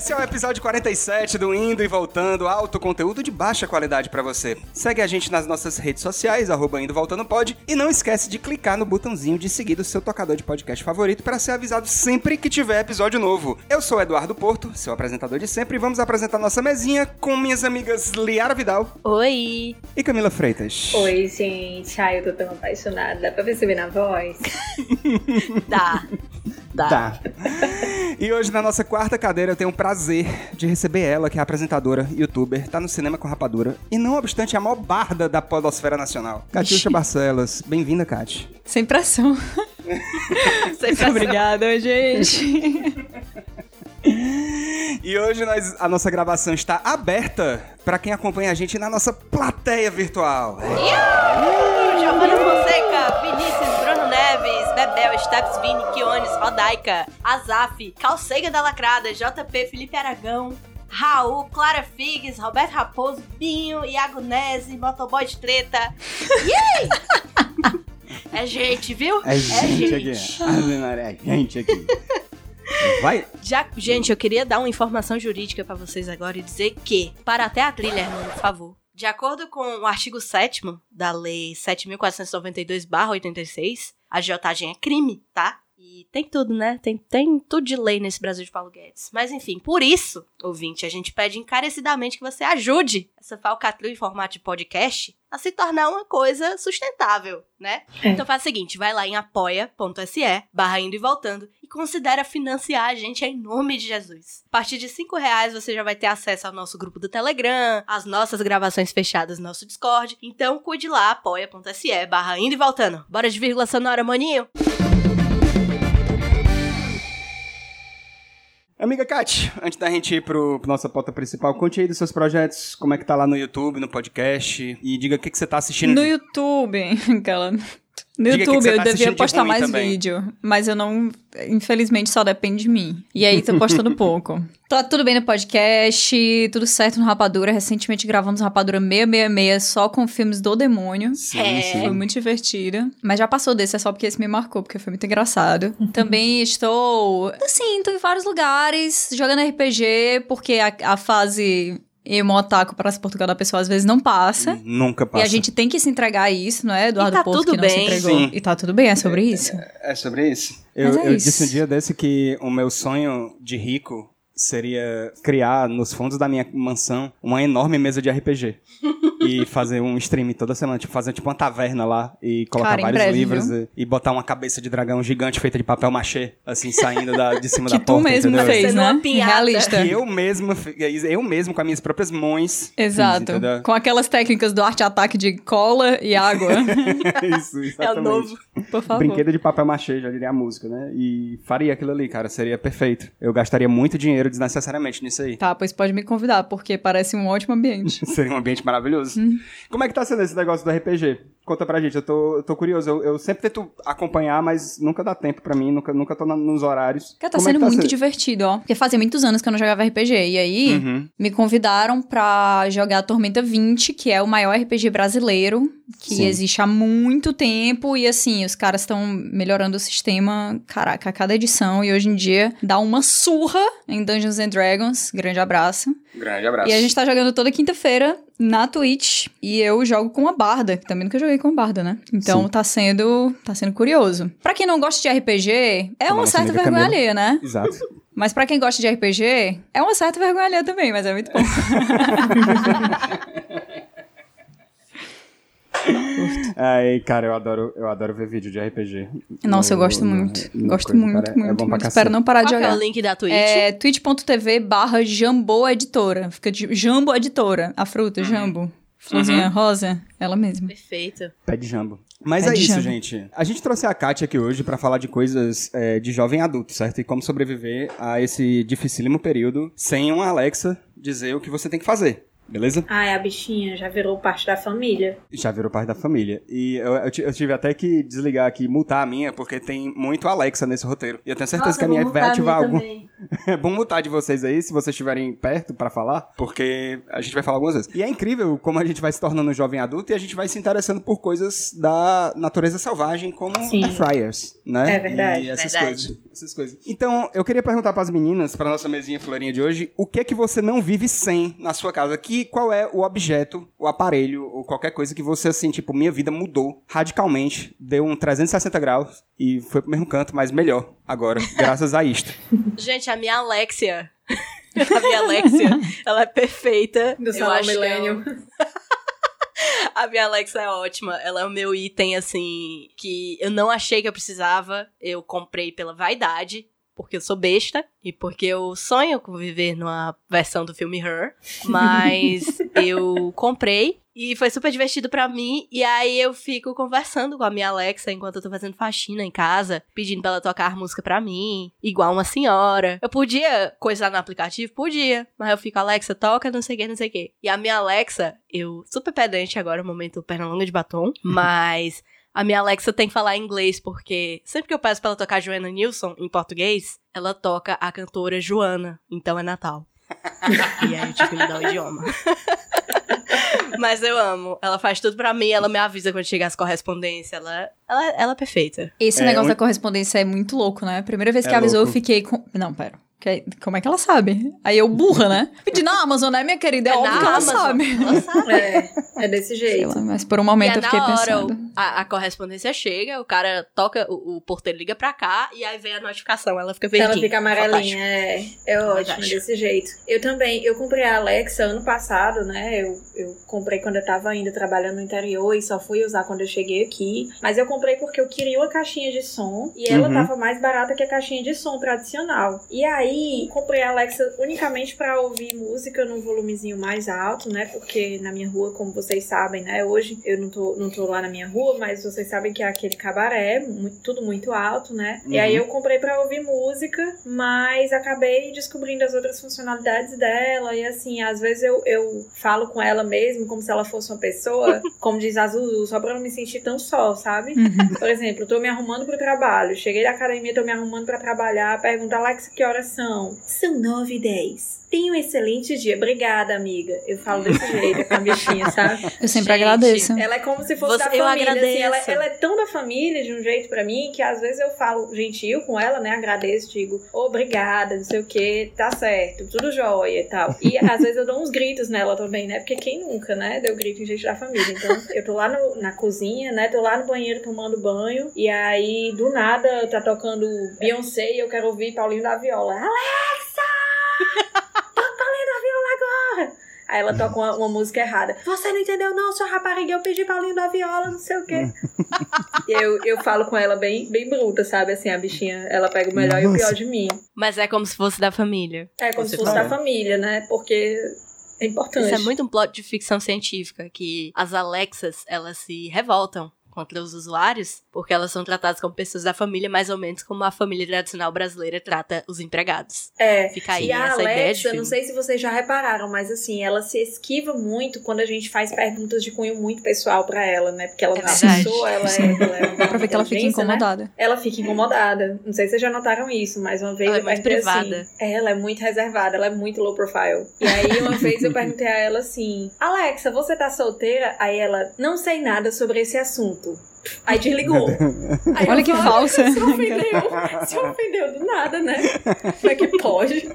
Esse é o episódio 47 do Indo e Voltando, alto conteúdo de baixa qualidade pra você. Segue a gente nas nossas redes sociais, arroba Indo Voltando Pod, e não esquece de clicar no botãozinho de seguir do seu tocador de podcast favorito para ser avisado sempre que tiver episódio novo. Eu sou Eduardo Porto, seu apresentador de sempre, e vamos apresentar nossa mesinha com minhas amigas Liara Vidal Oi! e Camila Freitas. Oi, gente. Ai, eu tô tão apaixonada. Dá pra perceber na voz? Dá. Dá. Tá. E hoje, na nossa quarta cadeira, eu tenho o prazer de receber ela, que é apresentadora, youtuber, tá no cinema com rapadura, e não obstante, é a maior barda da podosfera nacional. Catiuxa Barcelos. Bem-vinda, Cati. Sem pressão. Sem pressão. Obrigada, gente. E hoje nós- a nossa gravação está aberta para quem acompanha a gente na nossa plateia virtual. Giovanna Fonseca, Vinícius, Bruno Neves, Bebel, Steps, Vini, Kiones, Rodaica, Azaf, Calcega da Lacrada, JP, Felipe Aragão, Raul, Clara Figues, Roberto Raposo, Binho, Iago Nese, Motoboy de Treta. Yay! É gente, viu? É gente aqui. Ave Maria, É gente aqui. Vai. Já, gente, eu queria dar uma informação jurídica pra vocês agora e dizer que, para até a trilha, Hernando, por favor. De acordo com o artigo 7 da Lei 7.492-86, a agiotagem é crime, tá? E tem tudo, né? Tem, tem tudo de lei nesse Brasil de Paulo Guedes. Mas enfim, por isso, ouvinte, a gente pede encarecidamente que você ajude essa falcatrua em formato de podcast a se tornar uma coisa sustentável, né? É. Então faz o seguinte, vai lá em apoia.se barra indo e voltando e considera financiar a gente em nome de Jesus. A partir de 5 reais você já vai ter acesso ao nosso grupo do Telegram, às nossas gravações fechadas no nosso Discord. Então cuide lá, apoia.se barra indo e voltando. Bora de vírgula sonora, maninho? Amiga Cati, antes da gente ir pro, pro nossa pauta principal, conte aí dos seus projetos, como é que tá lá no YouTube, no podcast, e diga o que, que você tá assistindo. No de- YouTube, aquela. No Diga o que que YouTube tá eu devia de postar ruim mais também. vídeo, mas eu não. Infelizmente só depende de mim. E aí tô postando pouco. Tá tudo bem no podcast, tudo certo no Rapadura. Recentemente gravamos Rapadura 666 só com filmes do demônio. Sim, É. sim. Foi muito divertida. Mas já passou desse, é só porque esse me marcou, porque foi muito engraçado. Também estou, assim, tô em vários lugares, jogando RPG, porque a, a fase emo otaku para Portugal da pessoa às vezes não passa. Nunca passa. E a gente tem que se entregar a isso, não é, Eduardo E tá Porto, tudo que não se bem. entregou. Sim. E tá tudo bem, é sobre isso. É sobre isso? Eu, é eu isso. disse um dia desse que o meu sonho de rico seria criar nos fundos da minha mansão uma enorme mesa de RPG. e fazer um stream toda semana, tipo, fazer tipo uma taverna lá e colocar Cara, vários breve, livros e, e botar uma cabeça de dragão gigante feita de papel machê, assim, saindo da, de cima Que da tu porta, mesmo entendeu? fez, Sendo né? uma piada. Realista. Que eu mesmo, fi- eu mesmo com as minhas próprias mãos. fiz, Exato. entendeu? Com aquelas técnicas do arte-ataque de cola e água. Isso, É o exatamente. novo. Por favor. Brinquedo de papel machê, já diria a música, né? E faria aquilo ali, cara, seria perfeito. Eu gastaria muito dinheiro desnecessariamente nisso aí. Tá, pois pode me convidar, porque parece um ótimo ambiente. Seria um ambiente maravilhoso. Como é que tá sendo esse negócio do RPG? Conta pra gente, eu tô, eu tô curioso. Eu, eu sempre tento acompanhar, mas nunca dá tempo pra mim, nunca, nunca tô na- nos horários. Cara, tá Como é sendo que muito divertido, ó. Porque fazia muitos anos que eu não jogava RPG. E aí, Uhum. me convidaram pra jogar Tormenta 20, que é o maior RPG brasileiro, que Sim. existe há muito tempo. E assim, os caras estão melhorando o sistema, caraca, a cada edição. E hoje em dia dá uma surra em Dungeons and Dragons. Grande abraço. Grande abraço. E a gente tá jogando toda quinta-feira na Twitch. E eu jogo com a Barda, que também nunca joguei com a Barda, né? Então Sim. tá sendo, tá sendo curioso. Pra quem não gosta de RPG, é Como a uma certa vergonha alheia, né? Exato. Mas pra quem gosta de RPG, é uma certa vergonha alheia também, mas é muito bom. Ai, cara, eu adoro, eu adoro ver vídeo de RPG. Nossa, eu No- gosto no- muito. no gosto coisa, muito, cara, muito, É bom pra muito. Espero não parar de Qual que é o jogar. link da Twitch? É twitch.tv barra Jambo Editora. Fica de Jambo Editora. A Uhum. fruta, Jambo. Florzinha rosa, ela mesma. Perfeito. Pé de jambo. Mas Pé é isso, jambo. gente. A gente trouxe a Kátia aqui hoje pra falar de coisas é, de jovem adulto, certo? E como sobreviver a esse dificílimo período sem uma Alexa dizer o que você tem que fazer. Beleza? Ai, a bichinha já virou parte da família. Já virou parte da família. E eu, eu ti- eu tive até que desligar aqui, multar a minha, porque tem muito Alexa nesse roteiro. E eu tenho certeza Nossa, que a minha vai ativar algum. também. É bom mutar de vocês aí, se vocês estiverem perto pra falar, porque a gente vai falar algumas vezes. E é incrível como a gente vai se tornando um jovem adulto e a gente vai se interessando por coisas da natureza selvagem, como Sim. fryers, né? É verdade, E essas verdade. coisas. essas coisas. Então, eu queria perguntar para as meninas, para nossa mesinha florinha de hoje, o que é que você não vive sem na sua casa? Que, qual é o objeto, o aparelho, ou qualquer coisa que você, assim, tipo, minha vida mudou radicalmente, deu um 360 graus e foi pro mesmo canto, mas melhor agora, graças a isto. Gente, a minha Alexia. a minha Alexia, ela é perfeita. Do Eu Salão acho que Millennium. A minha Alexa é ótima. Ela é o meu item, assim, que eu não achei que eu precisava. Eu comprei pela vaidade, porque eu sou besta e porque eu sonho com viver numa versão do filme Her. Mas eu comprei e foi super divertido pra mim. E aí eu fico conversando com a minha Alexa enquanto eu tô fazendo faxina em casa, pedindo pra ela tocar música pra mim, igual uma senhora. Eu podia coisar no aplicativo? Podia. Mas eu fico, Alexa, toca, não sei o que, não sei o que. E a minha Alexa, eu, super pedante agora, momento perna longa de batom, mas. A minha Alexa tem que falar inglês, porque sempre que eu peço pra ela tocar Joana Nilsson em português, ela toca a cantora Joana, então é Natal. e aí eu tive que mudar o idioma. Mas eu amo. Ela faz tudo pra mim, ela me avisa quando chegar as correspondências. Ela, ela, ela é perfeita. Esse É, negócio um- da correspondência é muito louco, né? Primeira vez que É avisou, louco. eu fiquei com. Não, pera. Que- Como é que ela sabe? Aí eu burra, né? Pedi na Amazon, né, minha querida? É, óbvio na que ela Amazon. sabe. Ela sabe. É, é desse jeito. lá, mas por um momento e eu fiquei na hora, pensando. o- a, a correspondência chega, o cara toca, o, o porteiro liga pra cá, e aí vem a notificação, ela fica verdinha. Ela fica amarelinha, é, é ótimo, é Fantástico. desse jeito. Eu também, eu comprei a Alexa ano passado, né? Eu, eu comprei quando eu tava ainda trabalhando no interior e só fui usar quando eu cheguei aqui. Mas eu comprei porque eu queria uma caixinha de som e ela Uhum. tava mais barata que a caixinha de som tradicional. E aí, comprei a Alexa unicamente pra ouvir música num volumezinho mais alto, né? Porque na minha rua, como vocês sabem, né? Hoje eu não tô, não tô lá na minha rua, mas vocês sabem que é aquele cabaré, muito- tudo muito alto, né? E aí Uhum. eu comprei pra ouvir música, mas acabei descobrindo as outras funcionalidades dela. E assim, às vezes eu, eu falo com ela mesmo, como se ela fosse uma pessoa, como diz a Zuzu, só pra não me sentir tão só, sabe? Uhum. Por exemplo, eu tô me arrumando pro trabalho. Cheguei da academia, tô me arrumando pra trabalhar. Pergunta, Alexa, que horas são? São nove e dez. Tenha um excelente dia. Obrigada, amiga. Eu falo desse jeito com a bichinha, sabe? Eu sempre Gente, agradeço. Ela é como se fosse Você- da eu família. assim, ela, agradeço. ela é tão da família de um jeito pra mim que às vezes eu falo gentil com ela, né? Agradeço, digo obrigada, não sei o que, tá certo, tudo jóia e tal. E às vezes eu dou uns gritos nela também, né? Porque quem nunca, né? Deu grito em gente da família. Então eu tô lá no- na cozinha, né? Tô lá no banheiro tomando banho. E aí do nada tá tocando Beyoncé e eu quero ouvir Paulinho da Viola. Alexa! Toca Paulinho da Viola agora! Aí ela toca uma, uma música errada. Você não entendeu, não, sua rapariga, eu pedi Paulinho da Viola, não sei o quê. e eu, eu falo com ela bem, bem bruta, sabe? Assim, a bichinha, ela pega o melhor e o Nossa. pior de mim. Mas é como se fosse da família. É como Você se fosse fala. da família, né? Porque é importante. Isso é muito um plot de ficção científica, que as Alexas, elas se revoltam contra os usuários, porque elas são tratadas como pessoas da família, mais ou menos como a família tradicional brasileira trata os empregados. É. Fica aí E a essa ideia de Alexa, filme. não sei se vocês já repararam, mas assim, ela se esquiva muito quando a gente faz perguntas de cunho muito pessoal pra ela, né? Porque ela É é uma verdade. pessoa, ela é. Ela é Dá pra ver que ela fica incomodada. Ela fica incomodada. Não sei se vocês já notaram isso, mas uma vez Ela é eu muito perguntei privada. assim. Ela é muito reservada, ela é muito low profile. E aí uma vez eu perguntei a ela assim: Alexa, você tá solteira? Aí ela, não sei nada sobre esse assunto. Aí desligou. Aí Olha que falsa. Se ofendeu. Se ofendeu do nada, né? Como é que pode?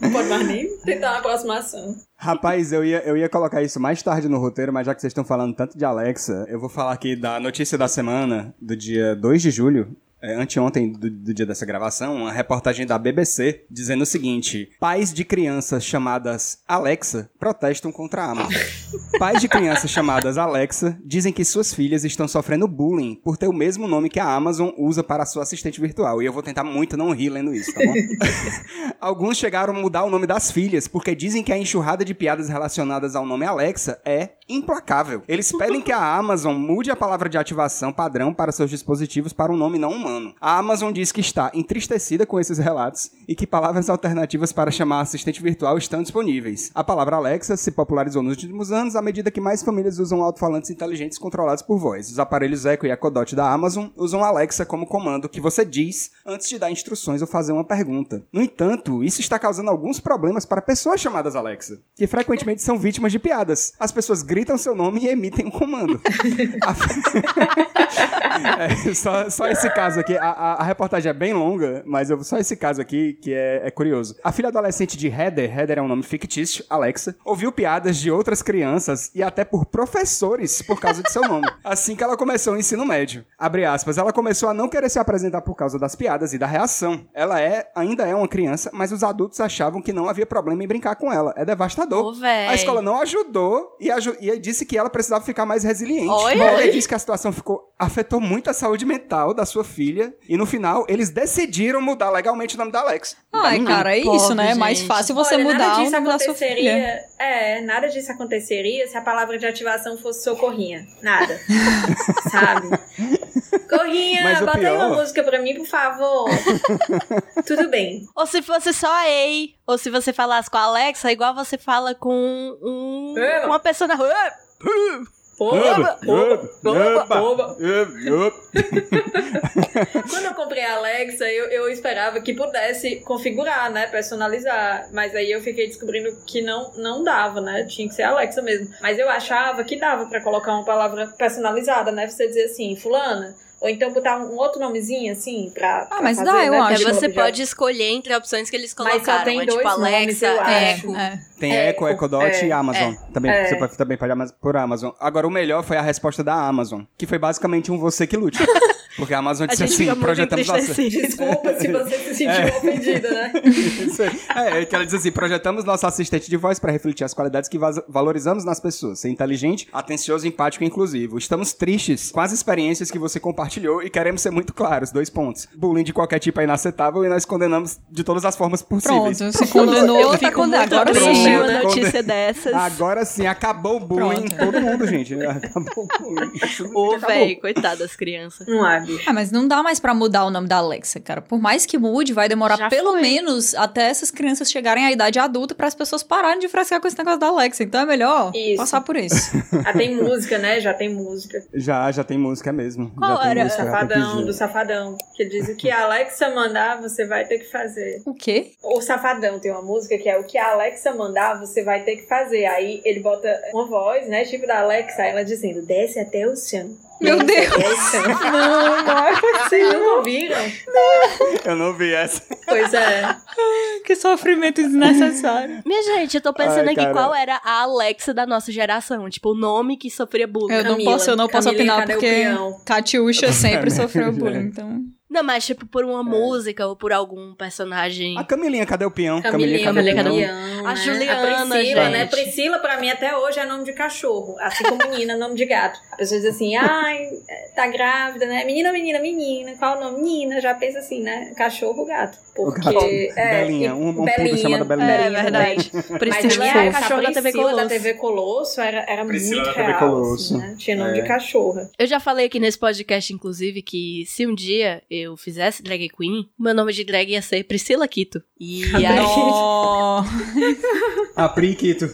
Não pode mais nem tentar uma aproximação. Rapaz, eu ia, eu ia colocar isso mais tarde no roteiro, mas já que vocês estão falando tanto de Alexa, eu vou falar aqui da notícia da semana, do dia 2 de julho, é, anteontem do, do dia dessa gravação, uma reportagem da BBC dizendo o seguinte: pais de crianças chamadas Alexa protestam contra a Amazon. pais de crianças chamadas Alexa dizem que suas filhas estão sofrendo bullying por ter o mesmo nome que a Amazon usa para sua assistente virtual. E eu vou tentar muito não rir lendo isso, tá bom? Alguns chegaram a mudar o nome das filhas porque dizem que a enxurrada de piadas relacionadas ao nome Alexa é implacável. Eles pedem que a Amazon mude a palavra de ativação padrão para seus dispositivos para um nome não humano. A Amazon diz que está entristecida com esses relatos e que palavras alternativas para chamar assistente virtual estão disponíveis. A palavra Alexa se popularizou nos últimos anos à medida que mais famílias usam alto-falantes inteligentes controlados por voz. Os aparelhos Echo e Echo Dot da Amazon usam Alexa como comando que você diz antes de dar instruções ou fazer uma pergunta. No entanto, isso está causando alguns problemas para pessoas chamadas Alexa, que frequentemente são vítimas de piadas. As pessoas gritam seu nome e emitem um comando. É, só, só esse caso caso aqui, a, a- a reportagem é bem longa, mas eu, só esse caso aqui que é, é curioso. A filha adolescente de Heather, Heather é um nome fictício, Alexa, ouviu piadas de outras crianças e até por professores por causa de seu nome. Assim que ela começou o ensino médio. Abre aspas, ela começou a não querer se apresentar por causa das piadas e da reação. Ela é, ainda é uma criança, mas os adultos achavam que não havia problema em brincar com ela. É devastador. Véi. a escola não ajudou e, aju- e disse que ela precisava ficar mais resiliente. Olha Ela disse que a situação ficou afetou muito a saúde mental da sua filha e no final eles decidiram mudar legalmente o nome da Alex. Da Ai, menina. cara, é Pobre, isso, né? É mais fácil você Olha, mudar nada o disso nome da sua filha. aconteceria. É, nada disso aconteceria se a palavra de ativação fosse socorrinha. Nada. Sabe? Corrinha, Mas o bota aí pior- uma música pra mim, por favor. Tudo bem. Ou se fosse só a Ei, ou se você falasse com a Alexa, igual você fala com um, É. com uma pessoa na rua. Oba, oba, oba, oba. Quando eu comprei a Alexa, eu, eu esperava que pudesse configurar, né? Personalizar. Mas aí eu fiquei descobrindo que não, não dava, né? Tinha que ser a Alexa mesmo. Mas eu achava que dava pra colocar uma palavra personalizada, né? Você dizer assim, fulana. Ou então botar um outro nomezinho, assim, pra. pra mas fazer, dá, eu né? acho. Tipo, você pode escolher entre opções que eles Mas só colocaram. tem é tipo dois nomes, Alexa, eu acho. Echo. É. Tem É, Echo, Echo Dot é, e Amazon. Também, é. Você pode também pagar por Amazon. Agora, o melhor foi a resposta da Amazon, que foi basicamente um você que lute. Porque a Amazon A disse gente assim, projetamos nossa... Desculpa se você se sentiu É. ofendida, né? Isso aí. É, é que ela diz assim: projetamos nosso assistente de voz para refletir as qualidades que valorizamos nas pessoas. Ser inteligente, atencioso, empático e inclusivo. Estamos tristes com as experiências que você compartilhou e queremos ser muito claros. Dois pontos. Bullying de qualquer tipo é inaceitável e nós condenamos de todas as formas possíveis. Pronto, se condenou, Eu fico condenado. Agora triste sim. uma Pronto. notícia dessas. Agora sim, acabou o bullying em Pronto. todo mundo, gente. Acabou o bullying. Ô, véi, coitado das crianças. Não há, bicho. Ah, mas não dá mais pra mudar o nome da Alexa, cara. Por mais que mude, vai demorar Já pelo foi. menos até essas crianças chegarem à idade adulta para as pessoas pararem de frescar com esse negócio da Alexa. Então é melhor Isso. passar por isso. Já tem música, né? Já tem música. Já, já tem música mesmo. Qual já tem era? música, Safadão, do Safadão. Que diz o que a Alexa mandar, você vai ter que fazer. o quê? O Safadão tem uma música que é o que a Alexa mandar, você vai ter que fazer. Aí ele bota uma voz, né? Tipo da Alexa, ela dizendo, desce até o chão. Meu Deus! chão. Não, não. Vocês não ouviram? Eu não vi essa. Pois é. Que sofrimento desnecessário. Minha gente, eu tô pensando Ai, aqui cara. qual era a Alexa da nossa geração. Tipo, o nome que sofria bullying. Eu não Camila, posso, eu não posso opinar o porque? Catiuxa sempre sofreu É. bullying, então. Não, mas tipo, por uma música ou por algum personagem. A Camilinha, cadê o peão? Camilinha, cadê o Camilinha, peão? Camilinha, A né? Juliana, a Priscila, né? gente. Priscila, pra mim, até hoje é nome de cachorro. Assim como menina, nome de gato. A pessoa diz assim, ai, tá grávida, né? Menina, menina, menina. Qual o nome? Menina. Já pensa assim, né? Cachorro, gato. O Porque... É, Belinha, e- um, um puto chamado Belinha. É verdade. Mas Priscila a é minha a cachorra da TV Priscila Colosso. da TV Colosso era, era Priscila muito real, Colosso. assim, né? Tinha nome É. de cachorra. Eu já falei aqui nesse podcast, inclusive, que se um dia eu fizesse drag queen, meu nome de drag ia ser Priscila Quito. E aí, Oh, A Priquito.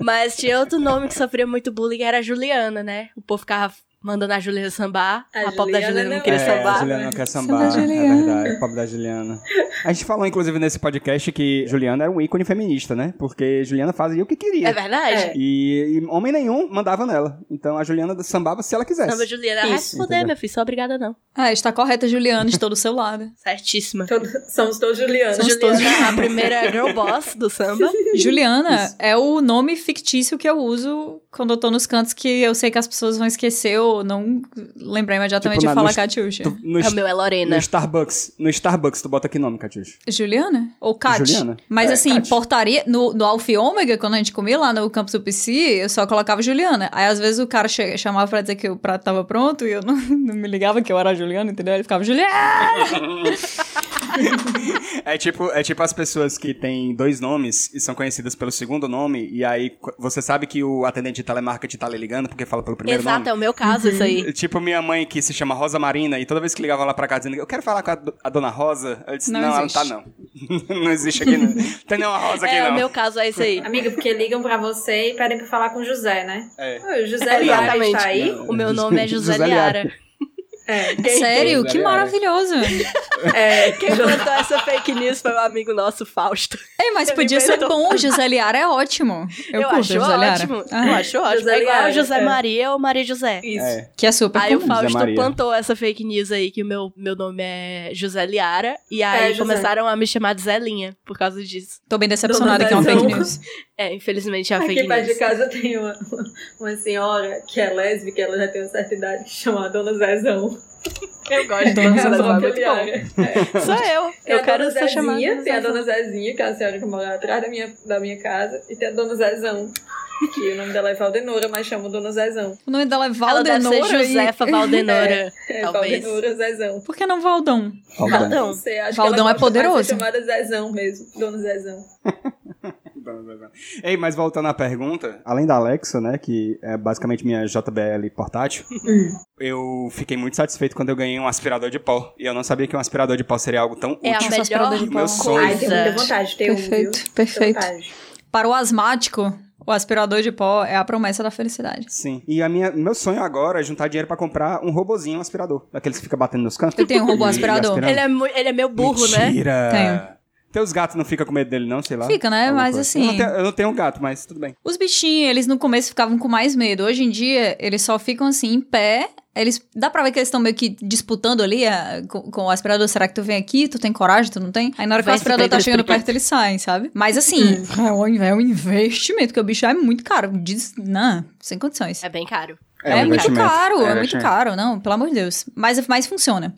mas tinha outro nome que sofria muito bullying, era a Juliana, né? O povo ficava mandando a Juliana sambar. A A, pobre da Juliana Juliana não queria é, a sambar. Juliana não quer Samba sambar, é Juliana. verdade, pobre da Juliana. A gente falou, inclusive, nesse podcast que Juliana era um ícone feminista, né? Porque Juliana fazia o que queria. É verdade? É. E, e homem nenhum mandava nela. Então a Juliana sambava se ela quisesse. Samba Juliana. Vai Isso, se meu filho. Sou obrigada, não. ah, está correta, Juliana, estou do seu lado. Certíssima. Todo- somos todos Julianos. Somos todos Juliana, a primeira girl boss do samba. Juliana é o nome fictício que eu uso quando eu tô nos cantos que eu sei que as pessoas vão esquecer ou não lembrar imediatamente Tipo, na- de falar Catiuxa. É o meu é Lorena. no Starbucks. No Starbucks, tu bota que nome, Catiuxa? Juliana? Ou Kat? Juliana. Mas É, assim, Kat. portaria. No, no Alfa e Ômega, quando a gente comia lá no campus do PC, eu só colocava Juliana. Aí às vezes o cara che- chamava pra dizer que o prato tava pronto e eu não, não me ligava que eu era a Juliana, entendeu? Ele ficava Juliana! É tipo, é tipo as pessoas que têm dois nomes e são conhecidas pelo segundo nome, e aí você sabe que o atendente de telemarketing tá lhe ligando porque fala pelo primeiro Exato, nome. é o meu caso isso aí. Tipo minha mãe que se chama Rosa Marina, e toda vez que ligava lá pra casa dizendo, eu quero falar com a, do- a dona Rosa, eu disse, Não não, ela não existe. tá não. não existe aqui, não. Tem nenhuma Rosa aqui, É, não. o meu caso é isso aí. Amiga, porque ligam pra você e pedem pra falar com o José, né? É. O José Liara Exatamente. está aí? O meu nome é José José Liara. É, Quem- Sério? quem- Que maravilhoso. é, Quem plantou essa fake news foi o amigo nosso, Fausto. Ei, mas Ele podia ser bom. José Liara é ótimo. Eu, curto acho José Liara. ótimo. Ah, Eu acho ótimo. José é igual Liara, José é. Maria ou Maria José. Isso. É. que é super Aí o comum. José Fausto plantou essa fake news aí que o meu, meu nome é José Liara. E aí É, José. começaram a me chamar de Zelinha por causa disso. Tô bem decepcionada que é uma fake news. É, infelizmente é uma Aqui fake perto de casa tem uma, uma senhora que é lésbica, ela já tem uma certa idade, que chama Dona Zezão. Eu gosto de Dona Zezão. É muito bom. É. Sou eu. Tem Eu a quero Dona ser chamada. Tem a Zezão. Dona Zezinha, que é a senhora que mora atrás da minha, da minha casa, e tem a Dona Zezão, que o nome dela é Valdenora, mas chama Dona Zezão. O nome dela é Ela deve Valdenora. ser Josefa. Valdenora. É, Talvez. Valdenora Zezão. Por que não Valdão? Valdão. Não sei, acho Valdão que ela é poderoso. ser chamada Zezão mesmo, Dona Zezão. Ei, mas voltando à pergunta, além da Alexa, né, que é basicamente minha JBL portátil, eu fiquei muito satisfeito quando eu ganhei um aspirador de pó. E eu não sabia que um aspirador de pó seria algo tão É a útil. Nossa, aspirador de melhor Meu sonho. Ai, tenho muita vontade de ter um, Perfeito, viu? perfeito. Vontade. Para o asmático, o aspirador de pó é a promessa da felicidade. Sim. E a minha, meu sonho agora é juntar dinheiro pra comprar um robozinho um aspirador, daqueles que fica batendo nos cantos. Eu tenho um robô aspirador. Ele é, ele é meio burro, né? Mentira. Tenho. Teus gatos não ficam com medo dele, não, sei lá. Fica, né? Mas coisa. assim- Eu não, tenho, eu não tenho um gato, mas tudo bem. Os bichinhos, eles no começo ficavam com mais medo. Hoje em dia, eles só ficam assim, em pé. Eles, dá pra ver que eles estão meio que disputando ali ah, com, com o aspirador. Será que tu vem aqui? Tu tem coragem? Tu não tem? Aí na hora que o Vai, aspirador se tá chegando perto, eles saem, sabe? Mas assim, é, um, é um investimento, porque o bicho é muito caro. Diz, não, sem condições. É bem caro. É, um muito caro, é, um muito caro. Não, pelo amor de Deus. Mas, mas funciona.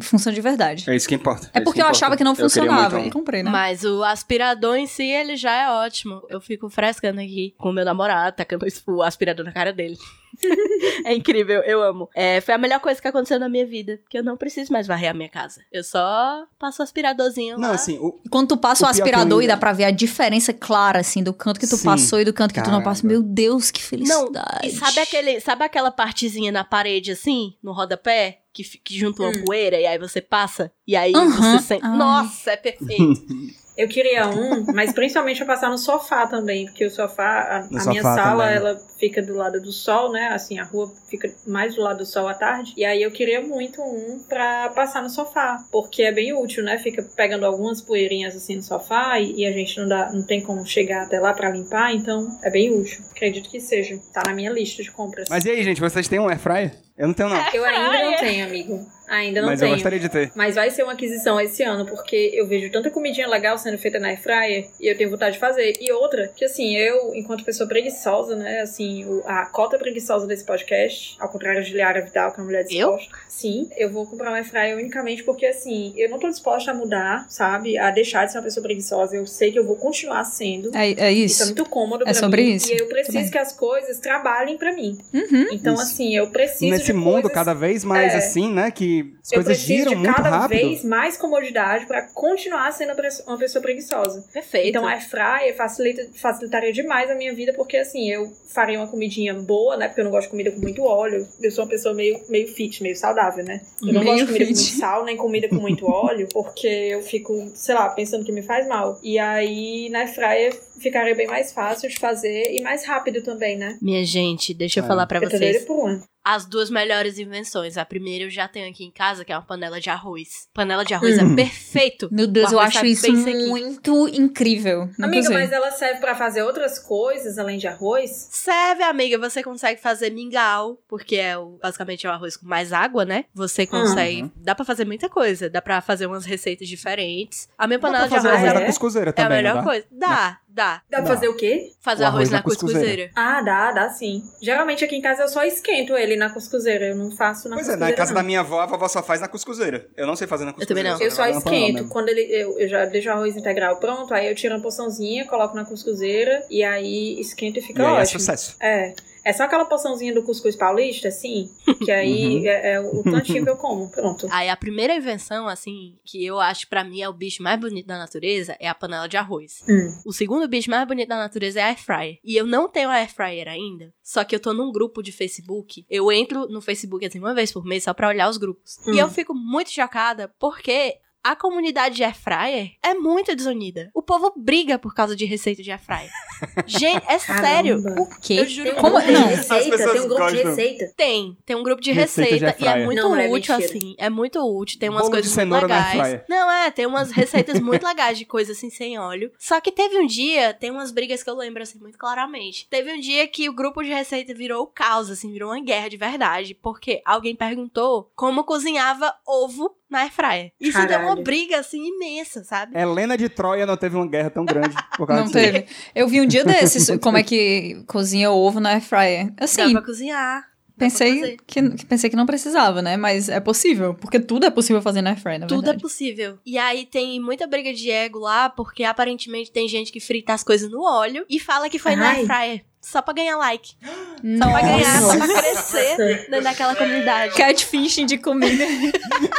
Funciona de verdade. É isso que importa. É isso porque que eu importa. achava que não funcionava. E comprei, né? Mas o aspirador em si, ele já é ótimo. Eu fico frescando aqui com o meu namorado, tacando o aspirador na cara dele. é incrível, eu amo. É, foi a melhor coisa que aconteceu na minha vida. Porque eu não preciso mais varrer a minha casa. Eu só passo o aspiradorzinho Não, lá. assim, o, Quando tu passa o, O aspirador e dá pra ver a diferença clara, assim, do canto que tu Sim. passou e do canto que tu não passa. Meu Deus, que Não, felicidade. e sabe, aquele, sabe aquela partezinha na parede assim, no rodapé? Que, que junta uma poeira e aí você passa? E aí Aham. você sente. Ai. Nossa, é perfeito. Eu queria um, mas principalmente pra passar no sofá também, porque o sofá, a, a minha sofá sala, também. ela fica do lado do sol, né? Assim, a rua fica mais do lado do sol à tarde. E aí eu queria muito um pra passar no sofá, porque é bem útil, né? Fica pegando algumas poeirinhas assim no sofá e, e a gente não, dá, não tem como chegar até lá pra limpar, então é bem útil. Acredito que seja. Tá na minha lista de compras. Mas e aí, gente, vocês têm um air fryer? Eu não tenho, não. eu ainda Ai, não é. tenho, amigo. Ainda não mas eu tenho. gostaria de ter. Mas vai ser uma aquisição esse ano, porque eu vejo tanta comidinha legal sendo feita na airfryer e eu tenho vontade de fazer. E outra, que assim, eu, enquanto pessoa preguiçosa, né, assim, a cota preguiçosa desse podcast, ao contrário de Liara Vidal, que é uma mulher Eu? disposta, sim, eu vou comprar uma airfryer unicamente porque, assim, eu não tô disposta a mudar, sabe, a deixar de ser uma pessoa preguiçosa. Eu sei que eu vou continuar sendo. É, é Isso isso. é muito cômodo É pra sobre mim. isso. E eu preciso Também. que as coisas trabalhem pra mim. Uhum. Então, Isso. assim, eu preciso Nesse mundo coisas... cada vez mais É. assim, né? Que as Eu coisas preciso giram de muito cada rápido. vez mais comodidade pra continuar sendo uma pessoa- preguiçosa. Perfeito. Então a airfryer facilita, facilitaria demais a minha vida, porque assim, eu faria uma comidinha boa, né? Porque eu não gosto de comida com muito óleo. Eu sou uma pessoa meio, meio fit, meio saudável, né? Eu não Meio gosto de comida fit. com muito sal, nem comida com muito óleo, porque eu fico, sei lá, pensando que me faz mal. E aí, na airfryer ficaria bem mais fácil de fazer e mais rápido também, né? Minha gente, deixa eu É. falar pra eu tô doida vocês. por uma. As duas melhores invenções. A primeira eu já tenho aqui em casa, que é uma panela de arroz. Panela de arroz Hum. é perfeito. Meu Deus, O eu acho tá isso muito incrível. Amiga, mas ela serve pra fazer outras coisas além de arroz? Serve, amiga. Você consegue fazer mingau, porque é o, basicamente é o arroz com mais água, né? Você consegue. Uhum. Dá pra fazer muita coisa. Dá pra fazer umas receitas diferentes. A minha Dá panela pra de fazer arroz é? é a melhor dá? coisa. Dá, dá. Dá pra fazer o quê? Fazer O arroz, arroz na na cuscuzeira. cuscuzeira. Ah, dá, dá sim. Geralmente aqui em casa eu só esquento ele na cuscuzeira, eu não faço na Pois é, cuscuzeira. na casa não. da minha avó, a vovó só faz na cuscuzeira. Eu não sei fazer na cuscuzeira. também não. Eu só na panela esquento. Quando ele, eu, eu já deixo o arroz integral pronto, aí eu tiro uma porçãozinha, coloco na cuscuzeira e aí esquento e fica E aí é ótimo. sucesso. É. É só aquela porçãozinha do cuscuz paulista, assim, que aí Uhum. é, é o tantinho que eu como. Pronto. Aí a primeira invenção, assim, que eu acho pra mim é o bicho mais bonito da natureza, é a panela de arroz. Hum. O segundo bicho mais bonito da natureza é a air fryer. E eu não tenho a air fryer ainda, só que eu tô num grupo de Facebook. Eu entro no Facebook assim uma vez por mês só pra olhar os grupos. Hum. E eu fico muito chocada porque a comunidade de airfryer é muito desunida. O povo briga por causa de receita de airfryer. Gente, é sério. Caramba. O quê? Eu juro Tem um Como- grupo de não. receita, As pessoas tem um grupo de gostam. receita. Tem, tem um grupo de Receita de receita, e é muito Não, é útil, mentira. assim. É muito útil. Tem umas Bolo de coisas muito legais. Não, é, tem umas receitas muito legais de coisa assim sem óleo. Só que teve um dia, tem umas brigas que eu lembro assim muito claramente. Teve um dia que o grupo de receita virou o caos, assim, virou uma guerra de verdade. Porque alguém perguntou como cozinhava ovo na airfryer. Isso deu uma Caralho. briga assim imensa, sabe? Helena de Troia não teve uma guerra tão grande por causa Não disso. teve. Eu vi um dia desses como é que cozinha ovo na air fryer. Dá Assim, pra cozinhar. dá pensei que, que pensei que não precisava, né? Mas é possível, porque tudo é possível fazer na air fryer, na Tudo é verdade. possível. E aí tem muita briga de ego lá, porque aparentemente tem gente que frita as coisas no óleo e fala que foi na Ai. air fryer. Só pra ganhar like. Só Nossa. pra ganhar, só pra crescer dentro daquela comunidade. Catfishing de comida.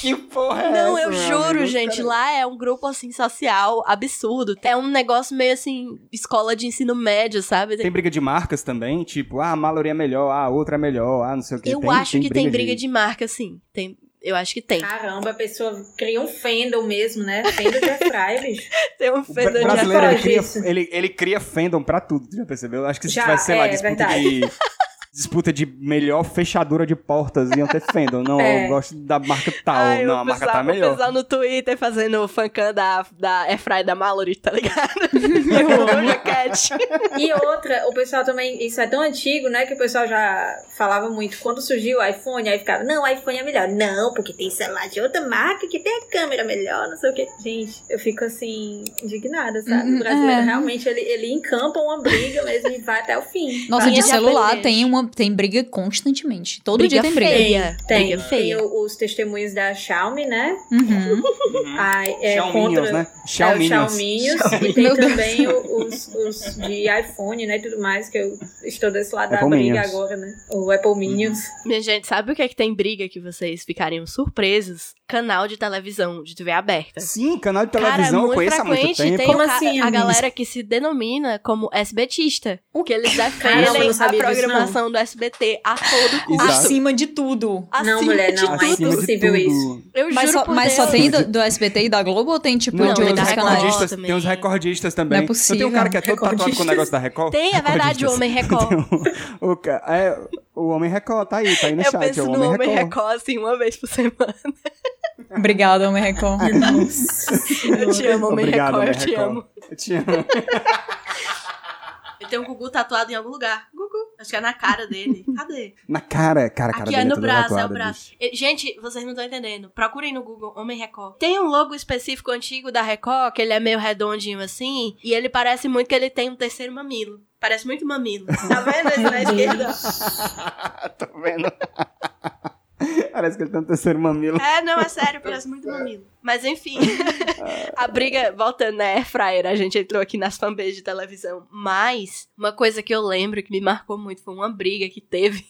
Que porra é Não, essa, eu meu juro, amigo? gente, Cara, lá é um grupo assim social absurdo. É um negócio meio assim, escola de ensino médio, sabe? Tem briga de marcas também, tipo, ah, a Mallory é melhor, ah, a outra é melhor, ah, não sei o que. Eu tem, acho que tem briga de... de marca, sim. Tem, eu acho que tem. Caramba, a pessoa cria um fandom mesmo, né? Fandom de bicho. Tem um fedor de brasileiro, ele cria, ele, ele cria fandom pra tudo, já percebeu? Acho que se Já, tivesse, sei lá, é, disputa verdade. de... Disputa de melhor fechadura de portas, iam ter. Não, É. eu gosto da marca tal. Ai, não, o a marca tá O melhor. pessoal no Twitter fazendo fancam da, da Airfry da Mallory, tá ligado? Eu. E outra, o pessoal também, isso é tão antigo, né? Que o pessoal já falava muito. Quando surgiu o iPhone, aí ficava, não, o iPhone é melhor. Não, porque tem celular de outra marca que tem a câmera melhor, não sei o quê. Gente, eu fico assim, indignada, sabe? Hum, O brasileiro é. realmente, ele, ele encampa uma briga mesmo e vai até o fim. Nossa, de celular tem, uma, tem briga constantemente. Todo Briga dia tem briga. feia. Tem, Briga feia. tem os testemunhos da Xiaomi, né? Uhum. Uhum. Ai, é, contra- né? É, Xiaominhos. E tem Meu também o- os, os de iPhone, né? E tudo mais, que eu estou desse lado da Apple briga Minions. agora, né? O Apple Minions. Minha gente, sabe o que é que tem briga que vocês ficariam surpresos? Canal de televisão, de TV aberta. Sim, canal de Cara, televisão eu muito conheço há muito frequente. tempo. Tem Como o ca- assim, a galera que se denomina como SBTista. Que eles defendem eu não a programação do SBT a todo custo. Acima de tudo. Acima Não, mulher, de não, tudo. é de impossível isso. Eu Mas, juro só, mas só Deus. tem do, do SBT e da Globo ou tem tipo Não, Não, de tem outros Record canais? recordistas, também. tem os recordistas também. Não é Então tem um possível. cara que é todo tatuado com o negócio da Record. Tem, é verdade, o. Homem Record. o, é, o Homem Record tá aí, tá aí no Eu chat. penso é o no Homem Homem Record. Record, assim, uma vez por semana. Obrigada, Homem Record. Eu te amo, Homem Obrigado, Record, Homem eu te amo. Eu te amo. Ele tem um Gugu tatuado em algum lugar. Gugu. Acho que é na cara dele. Cadê? Na cara, cara, cara Aqui dele é no braço, é o braço. bicho. Gente, vocês não estão entendendo. Procurem no Google Homem Record. Tem um logo específico antigo da Record, que ele é meio redondinho assim, e ele parece muito que ele tem um terceiro mamilo. Parece muito mamilo. Tá vendo esse na esquerda? Tô vendo. Parece que ele tem um terceiro mamilo. É, não, é sério, parece muito mamilo. Mas enfim, a briga, voltando na Air Fryer, a gente entrou aqui nas fanbases de televisão. Mas, uma coisa que eu lembro que me marcou muito foi uma briga que teve.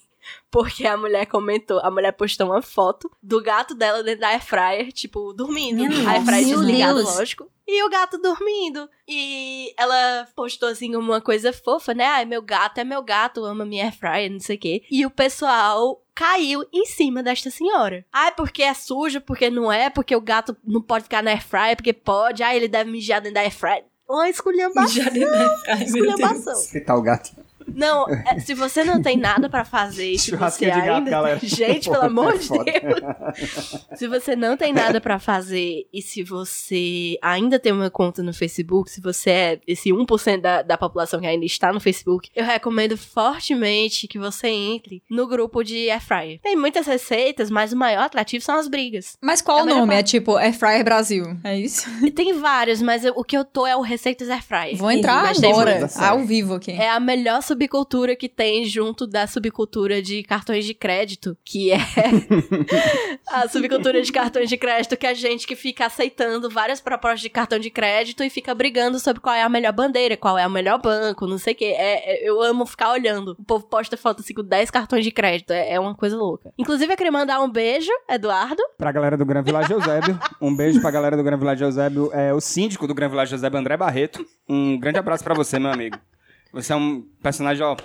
Porque a mulher comentou, a mulher postou uma foto do gato dela dentro da Air Fryer, tipo, dormindo. Minha a Air Fryer nossa. desligada, Meu lógico. E o gato dormindo. E ela postou assim uma coisa fofa, né? Ai, meu gato é meu gato, ama minha Air Fryer, não sei o quê. E o pessoal caiu em cima desta senhora. Ai, porque é sujo, porque não é, porque o gato não pode ficar na Air Fryer, porque pode. Ai, ele deve mijar dentro da Air Fryer. Uma esculhambação. Já deu na Ai, meu Deus. Esculhambação. Que tal o gato? Não, é, se você não tem nada pra fazer e se você de gato, ainda... galera. Gente, pelo amor é de. Deus. Se você não tem nada pra fazer e se você ainda tem uma conta no Facebook, se você é esse 1% da, da população que ainda está no Facebook, eu recomendo fortemente que você entre no grupo de Air Fryer. Tem muitas receitas, mas o maior atrativo são as brigas. Mas qual É o nome? É parte. tipo Air Fryer Brasil. É isso? E tem vários, mas eu- o que eu tô é o Receitas Air Fryer. Vou entrar agora, ao vivo aqui. É a melhor subcultura que tem junto da subcultura de cartões de crédito, que é a subcultura de cartões de crédito, que é a gente que fica aceitando várias propostas de cartão de crédito e fica brigando sobre qual é a melhor bandeira, qual é o melhor banco, não sei o quê. É, é- eu amo ficar olhando. O povo posta foto assim com 10 cartões de crédito. É, é uma coisa louca. Inclusive, eu queria mandar um beijo, Eduardo. Pra galera do Gran Village Eusébio, um beijo pra galera do Gran Village Eusébio, é o síndico do Gran Village Eusébio, André Barreto. Um grande abraço pra você, meu amigo. Você é um personagem, ó,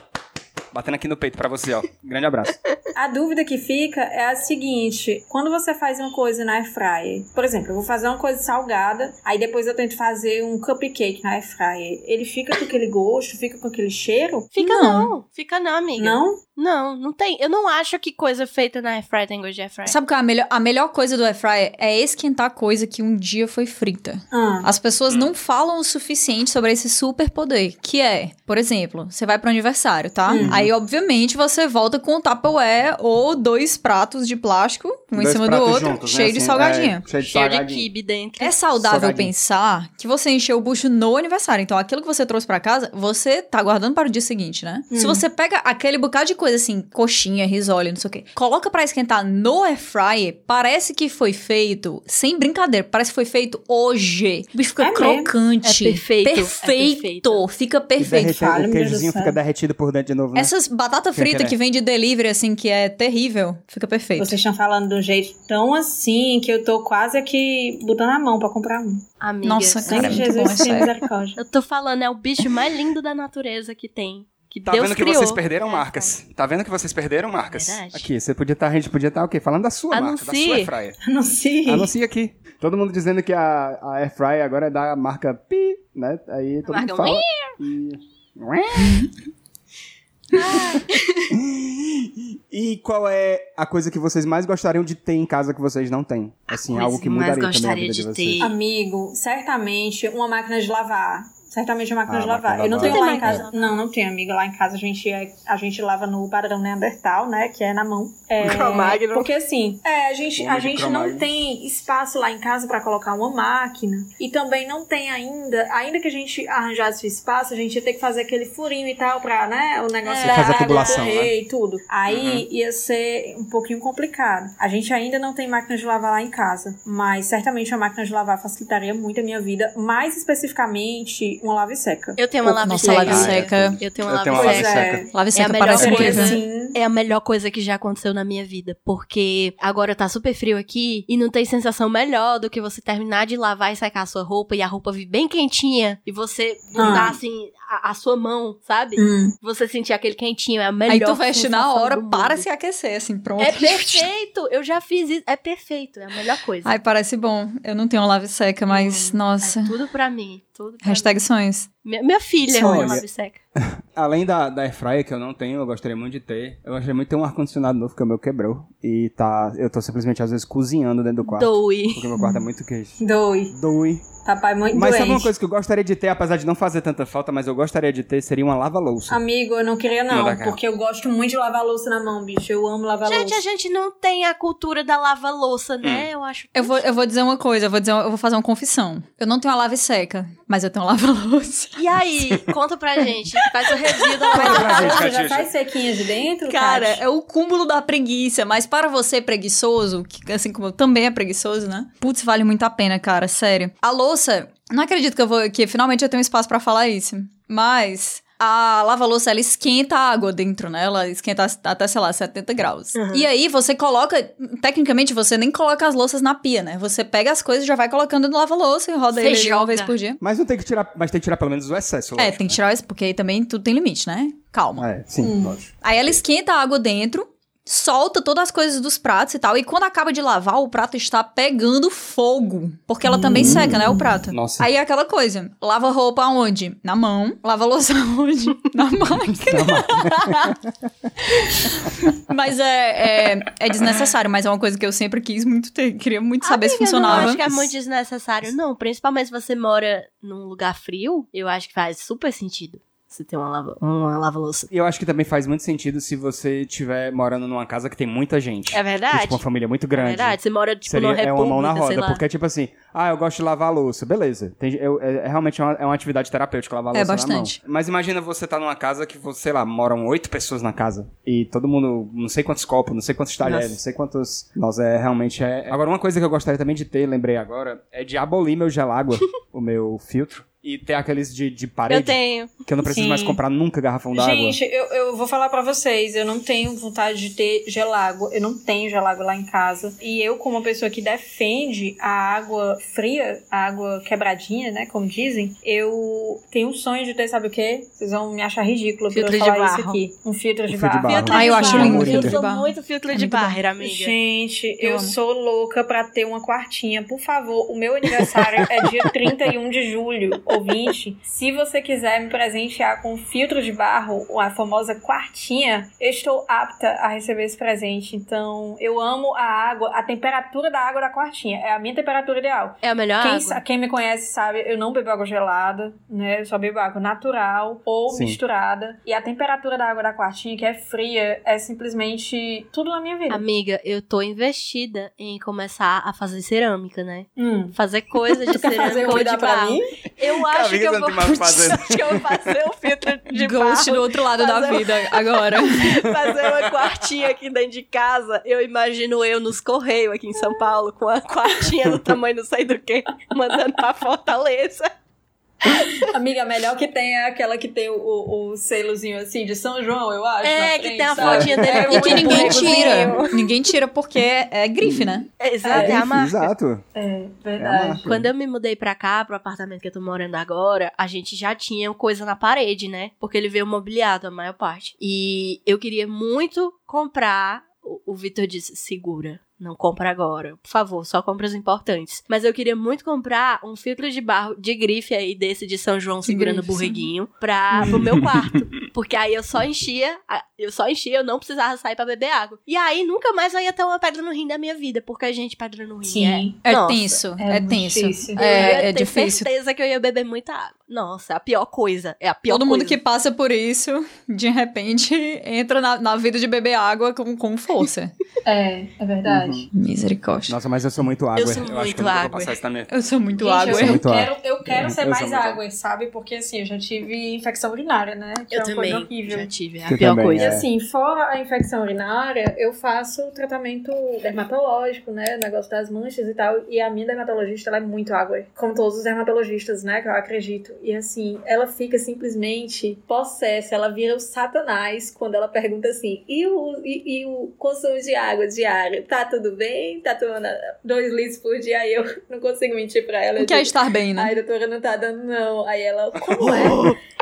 batendo aqui no peito pra você, ó. Grande abraço. A dúvida que fica é a seguinte: quando você faz uma coisa na air fryer, por exemplo, eu vou fazer uma coisa salgada, aí depois eu tento fazer um cupcake na air fryer, ele fica com aquele gosto, fica com aquele cheiro? Fica Não. não. Fica não, amiga. Não? Não, não tem. Eu não acho que coisa feita na airfryer tem gosto de airfryer. Sabe qual é a melhor, a melhor coisa do air fryer? É esquentar coisa que um dia foi frita. Ah. As pessoas não falam o suficiente sobre esse superpoder, que é, por exemplo, você vai pro aniversário, tá? Hum. Aí, obviamente, você volta com um Tupperware ou dois pratos de plástico, um em Dois cima do outro, juntos, né, cheio de assim, salgadinho. é, cheio de Cheio de kibe dentro. É saudável pensar que você encheu o bucho no aniversário. Então, aquilo que você trouxe pra casa, você tá guardando para o dia seguinte, né? Se você pega aquele bocado de coisa assim, coxinha, risole, não sei o quê, coloca pra esquentar no air fryer, parece que foi feito, sem brincadeira, parece que foi feito hoje. O bicho fica É mesmo. crocante. É perfeito, é Perfeito. perfeito. Fica perfeito. Fala, o queijozinho fica derretido por dentro de novo, né? Essas batata frita que vem de delivery, assim, que é terrível, fica perfeito. Vocês estão falando de um jeito tão assim que eu tô quase aqui botando a mão pra comprar um. Amiga. Nossa, Sem Cara, é muito bom, Jesus, é sem sério. misericórdia. Eu tô falando, é o bicho mais lindo da natureza que tem. Que Tá Deus vendo que criou. vocês perderam É, marcas. Tá vendo que vocês perderam marcas. Verdade. Aqui, você podia estar, a gente podia estar o quê? Falando da sua marca, da Anuncie. sua airfryer. Anuncie. Anuncia aqui. Todo mundo dizendo que a, a airfryer agora é da marca Pi, né? Aí todo Marca mundo fala. E... e qual é a coisa que vocês mais gostariam de ter em casa que vocês não têm? Assim, algo que eu mais mudaria também a gostaria vida de, de vocês. ter. Amigo, certamente uma máquina de lavar. Certamente uma máquina Ah, de máquina lavar. de Eu não lavar. tenho lá em máquina casa. Não, não tenho, amiga. Lá em casa a gente, é- a gente lava no padrão Neandertal, né? Que é na mão. É. Porque assim, é, a gente, a gente não tem espaço lá em casa pra colocar uma máquina. E também não tem ainda. Ainda que a gente arranjasse o espaço, a gente ia ter que fazer aquele furinho e tal pra, né? O negócio É. Fazer a água tubulação, correr né? e tudo. Aí ia ser um pouquinho complicado. A gente ainda não tem máquina de lavar lá em casa, mas certamente uma máquina de lavar facilitaria muito a minha vida, mais especificamente uma lave seca. Eu tenho uma lave Nossa, seca. lave seca. Eu tenho uma Eu lave tenho uma lave seca. é. seca. Lave seca melhor parece coisa. incrível. assim. É a melhor coisa que já aconteceu na minha vida. Porque agora tá super frio aqui e não tem sensação melhor do que você terminar de lavar e secar a sua roupa e a roupa vir bem quentinha e você botar Ah. assim a, a sua mão, sabe? Hum. Você sentir aquele quentinho é a melhor Aí tu veste na hora, para se aquecer, assim, pronto. É perfeito! Eu já fiz isso. É perfeito. É a melhor coisa. Ai, parece bom. Eu não tenho uma lave seca, mas, nossa. É tudo pra mim. Tudo pra Hashtag sonhos. Minha, minha filha Olha. é lave seca. Além da, da airfryer que eu não tenho, eu gostaria muito de ter. Eu gostaria muito de ter um ar-condicionado novo, que o meu quebrou. E tá. Eu tô simplesmente, às vezes, cozinhando dentro do quarto. Doe. Porque meu quarto é muito queijo. Doi. Doi. Papai muito Mas doente. sabe uma coisa que eu gostaria de ter, apesar de não fazer tanta falta, mas eu gostaria de ter, seria uma lava-louça. Amigo, eu não queria Não porque eu gosto muito de lavar louça na mão, bicho. Eu amo lavar Gente, louça. a gente não tem a cultura da lava-louça, né? Eu acho. Eu vou, eu vou dizer uma coisa, eu vou, dizer, eu vou fazer uma confissão. Eu não tenho uma lave seca, mas eu tenho uma lava-louça. E aí, conta pra gente. Faz o review da gente, Você já sai sequinha de dentro, Cara, é o cúmulo da preguiça, mas para você preguiçoso, que assim como eu também é preguiçoso, né? Putz, vale muito a pena, cara, sério. A louça, não acredito que eu vou que finalmente eu tenho espaço pra falar isso, mas a lava-louça, ela esquenta a água dentro, né? Ela esquenta até, sei lá, 70 graus. Uhum. E aí você coloca, tecnicamente você nem coloca as louças na pia, né? Você pega as coisas e já vai colocando no lava-louça e roda Você ele joga. uma vez por dia. Mas não tem que tirar. Mas tem que tirar pelo menos o excesso. É, lógico, tem que né? tirar isso, porque aí também tudo tem limite, né? Calma. É, sim, lógico. Aí ela esquenta a água dentro, solta todas as coisas dos pratos e tal. E quando acaba de lavar, o prato está pegando fogo. Porque ela também seca, né, o prato. Nossa. Aí é aquela coisa. Lava roupa aonde? Na mão. Lava louça aonde? Na máquina. mas é, é, é desnecessário, mas é uma coisa que eu sempre quis muito ter. Queria muito saber se Amiga, Eu não funcionava. acho que é muito desnecessário, não. Principalmente se você mora num lugar frio, eu acho que faz super sentido você ter uma lava- uma lava-louça. E eu acho que também faz muito sentido se você estiver morando numa casa que tem muita gente. É verdade? Tipo, uma família muito É grande. verdade. Você mora, tipo, Seria numa é república, uma mão na roda, porque tipo assim, ah, eu gosto de lavar a louça, beleza. Tem, eu- é, é realmente uma, é uma atividade terapêutica lavar a É, louça bastante. na mão. Mas imagina você tá numa casa que, você, sei lá, moram oito pessoas na casa e todo mundo, não sei quantos copos, não sei quantos talheres, Nossa. não sei quantos... Nossa, é realmente é... Agora, uma coisa que eu gostaria também de ter, lembrei agora, é de abolir meu gelágua, o meu filtro. E ter aqueles de, de parede. Eu tenho. Que eu não preciso Sim. mais comprar nunca garrafão d'água. Gente, eu, eu vou falar pra vocês, eu não tenho vontade de ter gelágua, eu não tenho gelágua lá em casa. E eu, como uma pessoa que defende a água fria, a água quebradinha, né, como dizem, eu tenho um sonho de ter, sabe o quê? Vocês vão me achar ridículo por Filtro eu de falar isso barro. aqui. Um filtro de Um filtro de barro. barro. Filtro Ah, de eu acho lindo Eu de sou muito filtro É de barreira, amiga. Gente, Eu eu, sou louca pra ter uma quartinha. Por favor, o meu aniversário é dia 31 de julho, ouvinte. Se você quiser me presentear com filtro de barro, a famosa quartinha, eu estou apta a receber esse presente. Então, eu amo a água, a temperatura da água da quartinha. É a minha temperatura ideal. É a melhor Quem, água. quem me conhece sabe, eu não bebo água gelada, né? Eu só bebo água natural ou Sim. misturada. E a temperatura da água da quartinha, que é fria, é simplesmente tudo na minha vida. Amiga, eu tô investida em começar a fazer cerâmica, né? Hum. Fazer coisa de fazer cerâmica um ou de barro. mim? Eu acho Amiga, que eu vou... acho que eu vou fazer um filtro de Ghost barro. do outro lado da vida agora. fazer uma quartinha aqui dentro de casa. Eu imagino eu nos Correios aqui em São Paulo, com a quartinha do tamanho não sei do que, mandando pra Fortaleza. Amiga, a melhor que tem é aquela que tem o, o, o selozinho assim de São João, eu acho. É, na que frente, tem a fotinha dele É E que ninguém tira. Ninguém tira porque é grife, né? Exato, é, É, a marca. Exato. É, É verdade. marca. Quando eu me mudei pra cá, pro apartamento que eu tô morando agora, a gente já tinha coisa na parede, né? Porque ele veio mobiliado a maior parte. E eu queria muito comprar. O, o Vitor disse: segura. Não compra agora. Por favor, só compra os importantes. Mas eu queria muito comprar um filtro de barro de grife aí, desse de São João segurando o borreguinho, pra, pro meu quarto. Porque aí eu só enchia, eu só enchia, eu não precisava sair pra beber água. E aí nunca mais eu ia ter uma pedra no rim da minha vida, porque a gente, pedra no rim Sim. É Nossa, tenso, é é, tenso. difícil. eu ia É, é ter difícil. certeza que eu ia beber muita água. Nossa, a pior coisa. É a pior Todo coisa. mundo que passa por isso, de repente, entra na, na vida de beber água com, com força. É, é verdade. Misericórdia. Nossa, mas eu sou muito água. Eu sou acho muito que eu água. Eu sou muito Gente, água. eu, eu muito quero, eu quero Eu ser mais muito água, sabe? Porque assim, eu já tive infecção urinária, né? Que Eu é uma também coisa horrível. já tive. É a Eu pior também, E coisa. é. assim, fora a infecção urinária, eu faço tratamento dermatológico, né? Negócio das manchas e tal. E a minha dermatologista, ela é muito água. Como todos os dermatologistas, né? Que eu acredito. E assim, ela fica simplesmente possessa. Ela vira o satanás quando ela pergunta assim: e o, e, e o consumo de água diário? Tá tudo bem? Tá tomando dois litros por dia? Aí eu não consigo mentir pra ela. O que é digo, estar bem, né? Ai, doutora, não tá dando, não. Aí ela, como é?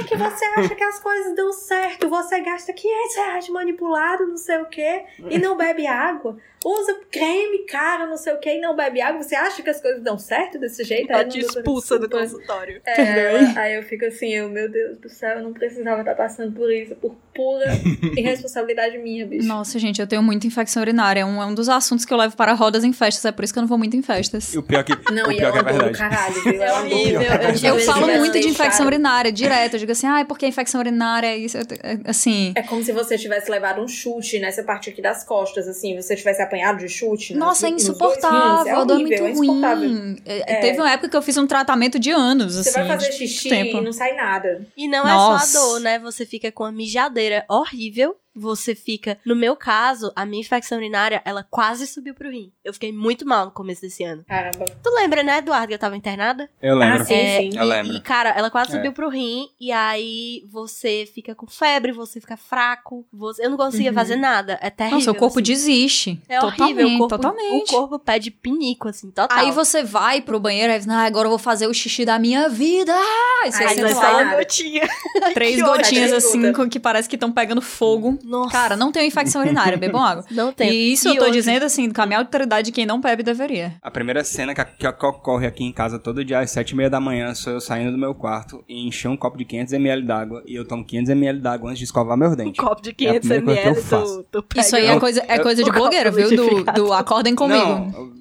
E é que você acha que as coisas dão certo? Você gasta 500 reais de manipulado, não sei o quê, e não bebe água? Usa creme caro, não sei o quê, e não bebe água? Você acha que as coisas dão certo desse jeito? Ela te expulsa do consultório. É, aí eu fico assim, eu, meu Deus do céu, eu não precisava estar passando por isso, por pura irresponsabilidade minha, bicho. Nossa, gente, eu tenho muita infecção urinária. É um, é um dos assuntos que eu levo para rodas em festas. É por isso que eu não vou muito em festas. E o pior que, Não, o e pior é que é uma dor do verdade. caralho, viu? É dor horrível, eu Se Eu você falo muito de infecção urinária, direto. Eu digo assim, ai, porque a infecção urinária é isso. é- é- Assim. É como se você tivesse levado um chute nessa parte aqui das costas, assim, você tivesse apanhado de chute. nas- Nossa, é nos dois insuportável. É é horrível, muito é insuportável. ruim. É, Teve uma época que eu fiz um tratamento de anos, Você assim. vai fazer xixi tempo. e não sai nada. E não Nossa. é só a dor, né? Você fica com a mijadeira horrível. Você fica. No meu caso, a minha infecção urinária, ela quase subiu pro rim. Eu fiquei muito mal no começo desse ano. Caramba. Tu lembra, né, Eduardo, que eu tava internada? Eu lembro. Ah, sim, É, sim. Eu e- lembro. E, cara, ela quase É. subiu pro rim. E aí você fica com febre, você fica fraco. Você... Eu não conseguia Uhum. fazer nada. É terrível. Nossa, o corpo assim. desiste. É totalmente, horrível. O corpo, totalmente. o corpo pede pinico, assim, total. Aí você vai pro banheiro e diz, ah, agora eu vou fazer o xixi da minha vida. Aí você Aí Aí senta lá, gotinha. três gotinhas assim, que parece que estão pegando fogo. Nossa. Cara, não tenho infecção urinária, bebam água. não tem. E isso E eu tô outra- dizendo assim, com a minha autoridade de quem não bebe deveria. A primeira cena que, que ocorre aqui em casa todo dia às sete e meia da manhã sou eu saindo do meu quarto e encher um copo de 500ml d'água e eu tomo 500ml d'água antes de escovar meus Um dentes. copo de É a 500 primeira coisa que eu ml faço. do, do Isso aí é coisa, é eu- coisa de o copo blogueira, viu? Do, do acordem comigo. Não,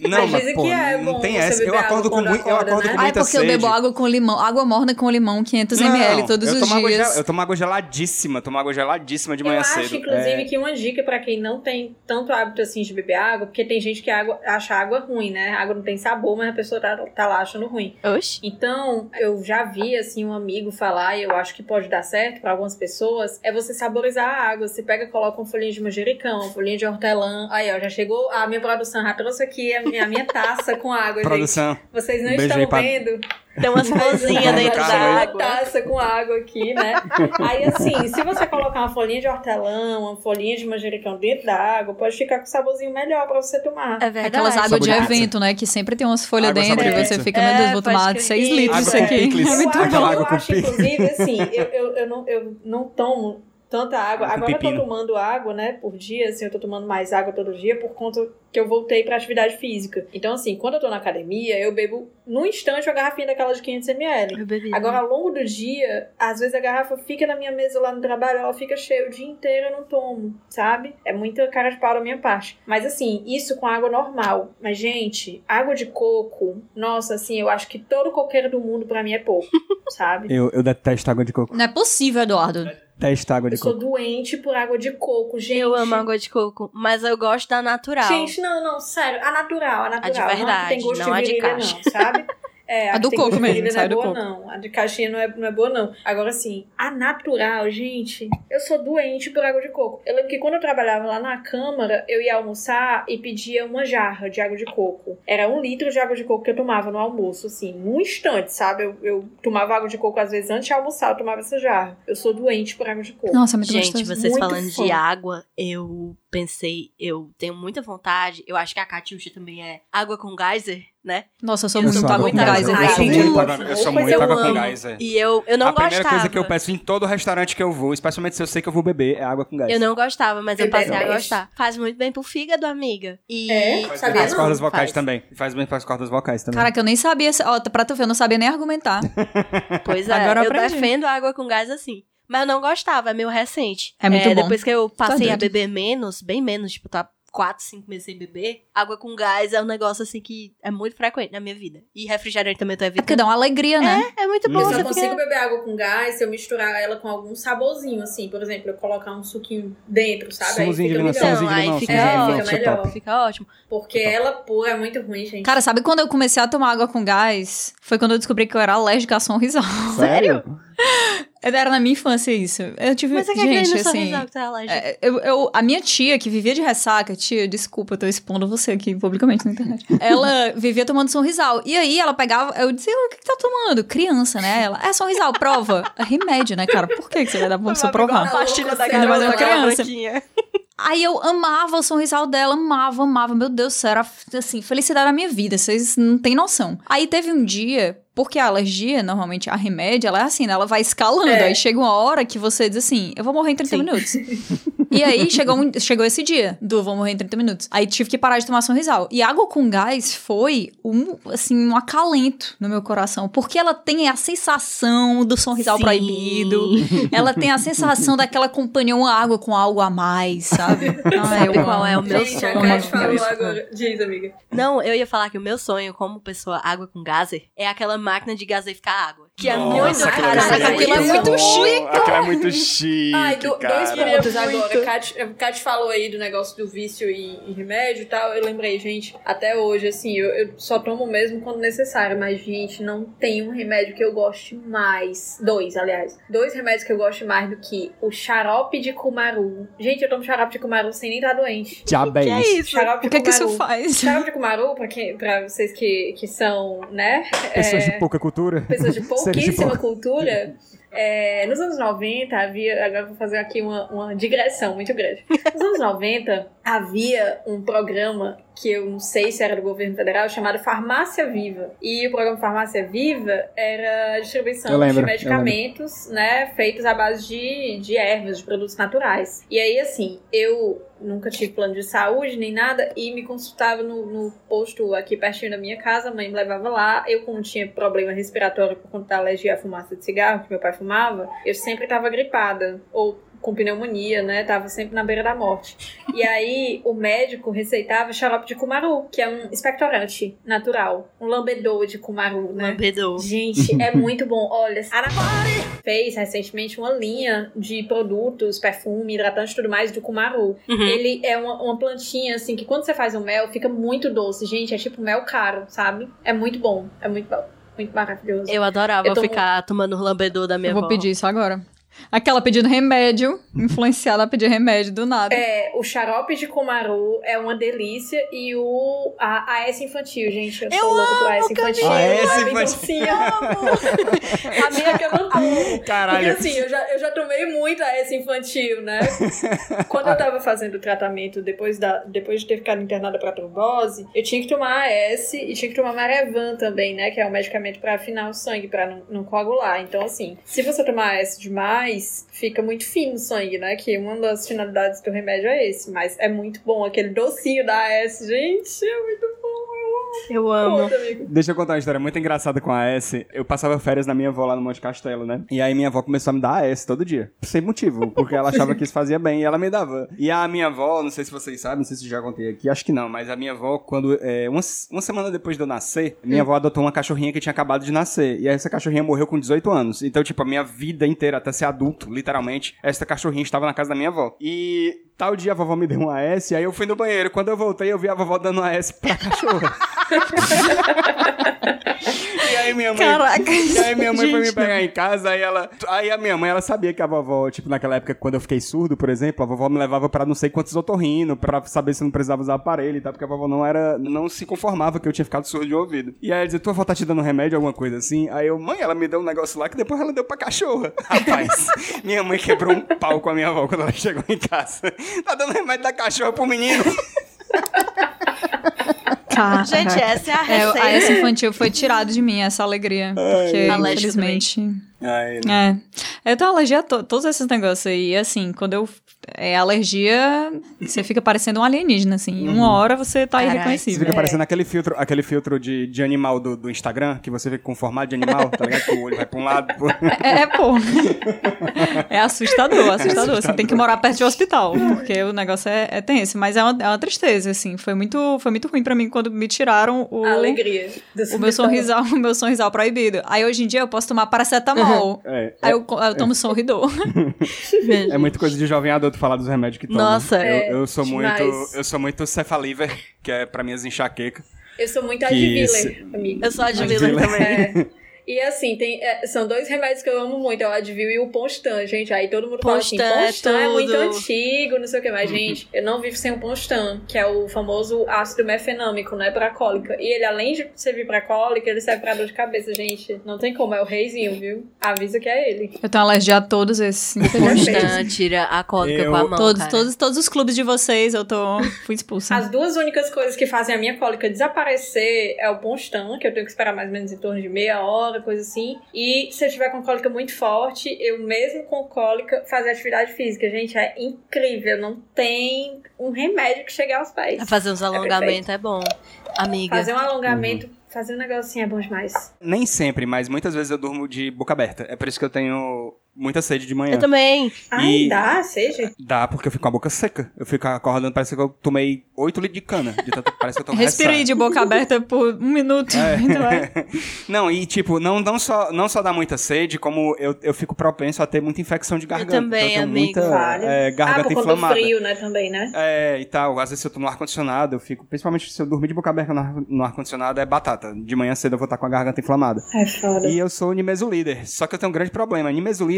não, Mas mas, dizem pô, que é não bom tem essa. Eu acordo com muito, eu acordo né? com Ah, é muita porque eu sede. bebo água com limão, água morna com limão, 500 Não, ml todos eu os dias. gel- eu tomo água geladíssima, tomo água geladíssima de Eu manhã acho, cedo. inclusive, É, que uma dica pra quem não tem tanto hábito assim de beber água, porque tem gente que água, acha água ruim, né? A água não tem sabor, mas a pessoa tá, tá lá achando ruim. Oxi. Então, eu já vi, assim, um amigo falar, e eu acho que pode dar certo pra algumas pessoas, é você saborizar a água. Você pega, coloca uma folhinha de manjericão, uma folhinha de hortelã. Aí, ó, já chegou a minha produção, já trouxe aqui a minha, a minha taça com água, gente. produção. Vocês não Um beijo estão vendo, Tem umas florzinhas dentro da uma água. taça com água aqui, né? Aí, assim, se você colocar uma folhinha de hortelã, uma folhinha de manjericão dentro da água, pode ficar com saborzinho melhor pra você tomar. É verdade. Aquelas águas de evento, né? Que sempre tem umas folhas Água dentro e você fica, meu Deus, É, vou tomar crer. 6 Isso. litros com aqui. É muito eu acho, Aquela bom. eu acho, inclusive, assim, eu, eu, eu, não, eu não tomo tanta água. Agora eu tô tomando água, né, por dia, assim, eu tô tomando mais água todo dia por conta que eu voltei pra atividade física. Então, assim, quando eu tô na academia, eu bebo num instante uma garrafinha daquela de 500ml. Eu bebi. Agora, ao longo do dia, às vezes a garrafa fica na minha mesa lá no trabalho, ela fica cheia o dia inteiro, eu não tomo, sabe? É muita cara de pau da minha parte. Mas assim, isso com água normal. Mas, gente, água de coco, nossa, assim, eu acho que todo coqueiro do mundo pra mim é pouco, sabe? Eu, eu detesto água de coco. Não é possível, Eduardo. Detesto água de Eu sou coco. doente por água de coco, gente. Eu amo água de coco, mas eu gosto da natural. Gente, não, não, sério. A natural, a natural. de não a que verdade, tem gosto não a de de virilha, caixa. não, sabe? É, A que do coco mesmo, não do é boa, coco. não. A de caixinha não é, não é boa, não. Agora, assim, a natural, gente, eu sou doente por água de coco. Eu lembro que quando eu trabalhava lá na Câmara, eu ia almoçar e pedia uma jarra de água de coco. Era um litro de água de coco que eu tomava no almoço, assim, num instante, sabe? Eu, eu tomava água de coco, às vezes, antes de almoçar, eu tomava essa jarra. Eu sou doente por água de coco. Nossa, é muito Gente, gostoso. vocês Muito falando fã. de água, eu pensei, eu tenho muita vontade. Eu acho que a Catiuxa também é água com geyser, né? Nossa, eu sou Eu muito água com gás. Eu sou muito eu sou água com gás. E eu, eu não a primeira gostava. coisa que eu peço em todo restaurante que eu vou, especialmente se eu sei que eu vou beber, é água com gás. Eu não gostava, mas eu passei a gosta. gostar. Faz muito bem pro fígado, amiga. E É? Faz bem Sabia as cordas vocais Faz. também. Faz bem para as cordas vocais também. Caraca, eu nem sabia. se- Ó, pra tu ver, eu não sabia nem argumentar. Pois é, Agora eu eu aprendi. defendo água com gás assim. Mas eu não gostava, é meio recente. É muito bom. Depois que eu passei a doido. beber menos, bem menos, tipo, tá 4, 5 meses sem beber, água com gás é um negócio assim que é muito frequente na minha vida. E refrigerante também eu tô É porque evitando. dá uma alegria, né? É, é muito bom. Eu só fica... consigo beber água com gás se eu misturar ela com algum saborzinho, assim. Por exemplo, eu colocar um suquinho dentro, sabe? Aí Sumozinho de fica limão, melhor. sumozinho de aí fica- é, limão, fica é melhor. top. Fica ótimo. Porque ela pura é muito ruim, gente. Cara, sabe quando eu comecei a tomar água com gás? Foi quando eu descobri que eu era alérgica a sonrisal. Sério? Era na minha infância isso. Eu tive, Mas é que gente, aquele no assim... sorrisal que tá é, Eu, eu- a minha tia, que vivia de ressaca, tia, desculpa, eu tô expondo você aqui publicamente na internet. Ela vivia tomando sorrisal. E aí ela pegava, eu dizia, o que, que tá tomando? Criança, né? Ela, é sorrisal, prova. É remédio, né, cara? Por que, que você vai dar pra pessoa provar? pastilha da garota uma criança. branquinha. Aí eu amava o sorrisal dela, amava, amava. Meu Deus do céu, era assim, felicidade da minha vida. Vocês não têm noção. Aí teve um dia, porque a alergia, normalmente a remédio, ela é assim, né? Ela vai escalando. É. Aí chega uma hora que você diz assim: eu vou morrer em 30 Sim. minutos. e aí chegou, um- chegou esse dia do vou morrer em 30 minutos. Aí tive que parar de tomar sorrisal. E água com gás foi um, assim, um acalento no meu coração. Porque ela tem a sensação do sorrisal Sim. proibido. Ela tem a sensação daquela companhia, uma água com algo a mais, sabe? Ai, Sabe eu qual é o meu Gente, a sonho? Kat falou agora. Diz, amiga. Não, eu ia falar que o meu sonho, como pessoa água com gaser, é aquela máquina de gaseificar água. Que é Nossa, muito cara. é muito aquilo é muito chique. Aquilo é muito chique, Ai, do- dois pontos agora. Kat, a Kat falou aí do negócio do vício e, e remédio e tal. Eu lembrei, gente, até hoje, assim, eu, eu só tomo mesmo quando necessário. Mas, gente, não tem um remédio que eu goste mais. Dois, aliás. Dois remédios que eu gosto mais do que o xarope de cumaru. Gente, eu tomo xarope de cumaru sem nem estar doente. Diabéis. Que é isso? Xarope de O que que isso faz? Xarope de cumaru, pra, quem, pra vocês que, que são, né? Pessoas é, de pouca cultura. pessoas de de pouquíssima pouca- cultura, é, nos anos 90 havia. Agora vou fazer aqui uma, uma digressão muito grande. Nos anos 90 havia um programa que eu não sei se era do governo federal, chamado Farmácia Viva. E o programa Farmácia Viva era a distribuição lembro, de medicamentos, né, feitos à base de, de ervas, de produtos naturais. E aí, assim, eu nunca tive plano de saúde nem nada e me consultava no, no posto aqui pertinho da minha casa, a mãe me levava lá. Eu, como tinha problema respiratório por conta da alergia à fumaça de cigarro que meu pai fumava, eu sempre tava gripada ou com pneumonia, né? Tava sempre na beira da morte. E aí o médico receitava xarope de cumaru, que é um expectorante natural, um lambedor de cumaru, né? Lambedor. Gente, é muito bom. Olha, a Ana fez recentemente uma linha de produtos, perfume, hidratante e tudo mais do Kumaru. Uhum. Ele é uma, uma plantinha, assim, que quando você faz o mel, fica muito doce. Gente, é tipo mel caro, sabe? É muito bom. É muito bom. Muito maravilhoso. Eu adorava Eu tomo- ficar tomando o lambedor da minha Eu vou avó. pedir isso agora. Aquela pedindo remédio, influenciada a pedir remédio do nada. É, o xarope de Kumaru é uma delícia e o a AS infantil, gente. Eu, Eu sou louca pro AS infantil. A AS Ai, infantil. A minha que eu não tomo. Caralho. Porque assim, eu já, eu já tomei muito AS infantil, né? Quando eu tava fazendo o tratamento depois, da, depois de ter ficado internada pra trombose, eu tinha que tomar AS e tinha que tomar Marevan também, né? Que é um medicamento pra afinar o sangue, pra não, não coagular. Então, assim, se você tomar AS demais, fica muito fino o sangue, né? Que uma das finalidades do remédio é esse. Mas é muito bom aquele docinho da AS, gente. É muito bom. Eu amo. Conta, amigo. Deixa eu contar uma história muito engraçada com a S. Eu passava férias na minha avó lá no Monte Castelo, né? E aí minha avó começou a me dar AS todo dia. Sem motivo, porque ela achava que isso fazia bem e ela me dava. E a minha avó, não sei se vocês sabem, não sei se já contei aqui, acho que não, mas a minha avó, quando. é, uma, uma semana depois de eu nascer, minha avó adotou uma cachorrinha que tinha acabado de nascer. E aí essa cachorrinha morreu com 18 anos. Então, tipo, a minha vida inteira, até ser adulto, literalmente, essa cachorrinha estava na casa da minha avó. E tal dia a vovó me deu um AS, aí eu fui no banheiro. Quando eu voltei, eu vi a vovó dando um AS pra cachorra. E aí minha mãe. Caraca, E aí minha mãe foi me gente, pegar em casa, aí ela. Aí a minha mãe, ela sabia que a vovó, tipo, naquela época, quando eu fiquei surdo, por exemplo, a vovó me levava pra não sei quantos otorrino, pra saber se eu não precisava usar aparelho e tal, porque a vovó não era. não se conformava que eu tinha ficado surdo de ouvido. E aí ela dizia, tua avó tá te dando remédio, alguma coisa assim? Aí eu, mãe, ela me deu um negócio lá que depois ela deu pra cachorra. Rapaz, minha mãe quebrou um pau com a minha avó quando ela chegou em casa. Tá dando remédio da cachorra pro menino. Cara. Gente, essa é a É, receita. a essa infantil foi tirado de mim, essa alegria. Porque, Alérgica infelizmente. Ai, É. Eu tenho alergia a to- todos esses negócios aí. E assim, quando eu. É alergia, você fica parecendo um alienígena, assim. Uma hora você tá. Você irreconhecível. fica parecendo aquele filtro, aquele filtro de, de animal do, do Instagram, que você vê com formato de animal, tá ligado? Que o olho vai pra um lado. Pro... É, é, pô. É assustador, assustador. Você tem que morar perto de um hospital, porque o negócio é, é tenso. Mas é uma, é uma tristeza, assim. Foi muito, foi muito ruim pra mim quando me tiraram o, A alegria. o meu sorrisal, o meu sorrisal proibido. Aí hoje em dia eu posso tomar paracetamol. É, Aí é, eu, eu tomo sorridor. é muito coisa de jovem adulto falar dos remédios que toma. Nossa, é eu, eu sou demais. muito, eu sou muito cefaliver, que é pra minhas enxaquecas. Eu sou muito esse- amigo. Eu sou a Adviller Adviller. também. E assim, tem, é, são dois remédios que eu amo muito, é o Advil e o Ponstan, gente. Aí todo mundo fala assim, Ponstan é Ponstan é, muito antigo, não sei o que, mas, gente, eu não vivo sem o Ponstan, que é o famoso ácido mefenâmico, né, pra cólica. E ele, além de servir pra cólica, ele serve pra dor de cabeça, gente. Não tem como, é o reizinho, viu? Avisa que é ele. Eu tenho alergia a todos esses. Constant, tira a cólica Eu- com a mão, Todos, cara. todos, todos os clubes de vocês eu tô. fui expulsa. As duas únicas coisas que fazem a minha cólica desaparecer é o Ponstan, que eu tenho que esperar mais ou menos em torno de meia hora, coisa assim. E se eu tiver com cólica muito forte, eu mesmo com cólica fazer atividade física. Gente, é incrível. Não tem um remédio que chegue aos pés. Fazer uns alongamentos é bom. Amiga. Fazer um alongamento, fazer um negocinho é bom demais. Nem sempre, mas muitas vezes eu durmo de boca aberta. É por isso que eu tenho muita sede de manhã. Eu também. Ai, E- dá, seja. Dá, porque eu fico com a boca seca. Eu fico acordando, parece que eu tomei 8 litros de cana. De tanto, parece que eu tô Respirei de boca aberta por um minuto. Então é. Não, e tipo, não, não, só, não só dá muita sede, como eu, eu fico propenso a ter muita infecção de garganta. também, então, eu amigo. muita Vale. é, ah, garganta do inflamada. frio, né, também, né? É, e tal. Às vezes se eu tô no ar-condicionado, eu fico. Principalmente se eu dormir de boca aberta no ar- no ar-condicionado, é batata. De manhã cedo eu vou estar com a garganta inflamada. É foda. E eu sou nimesulíder. Só que eu tenho um grande problema.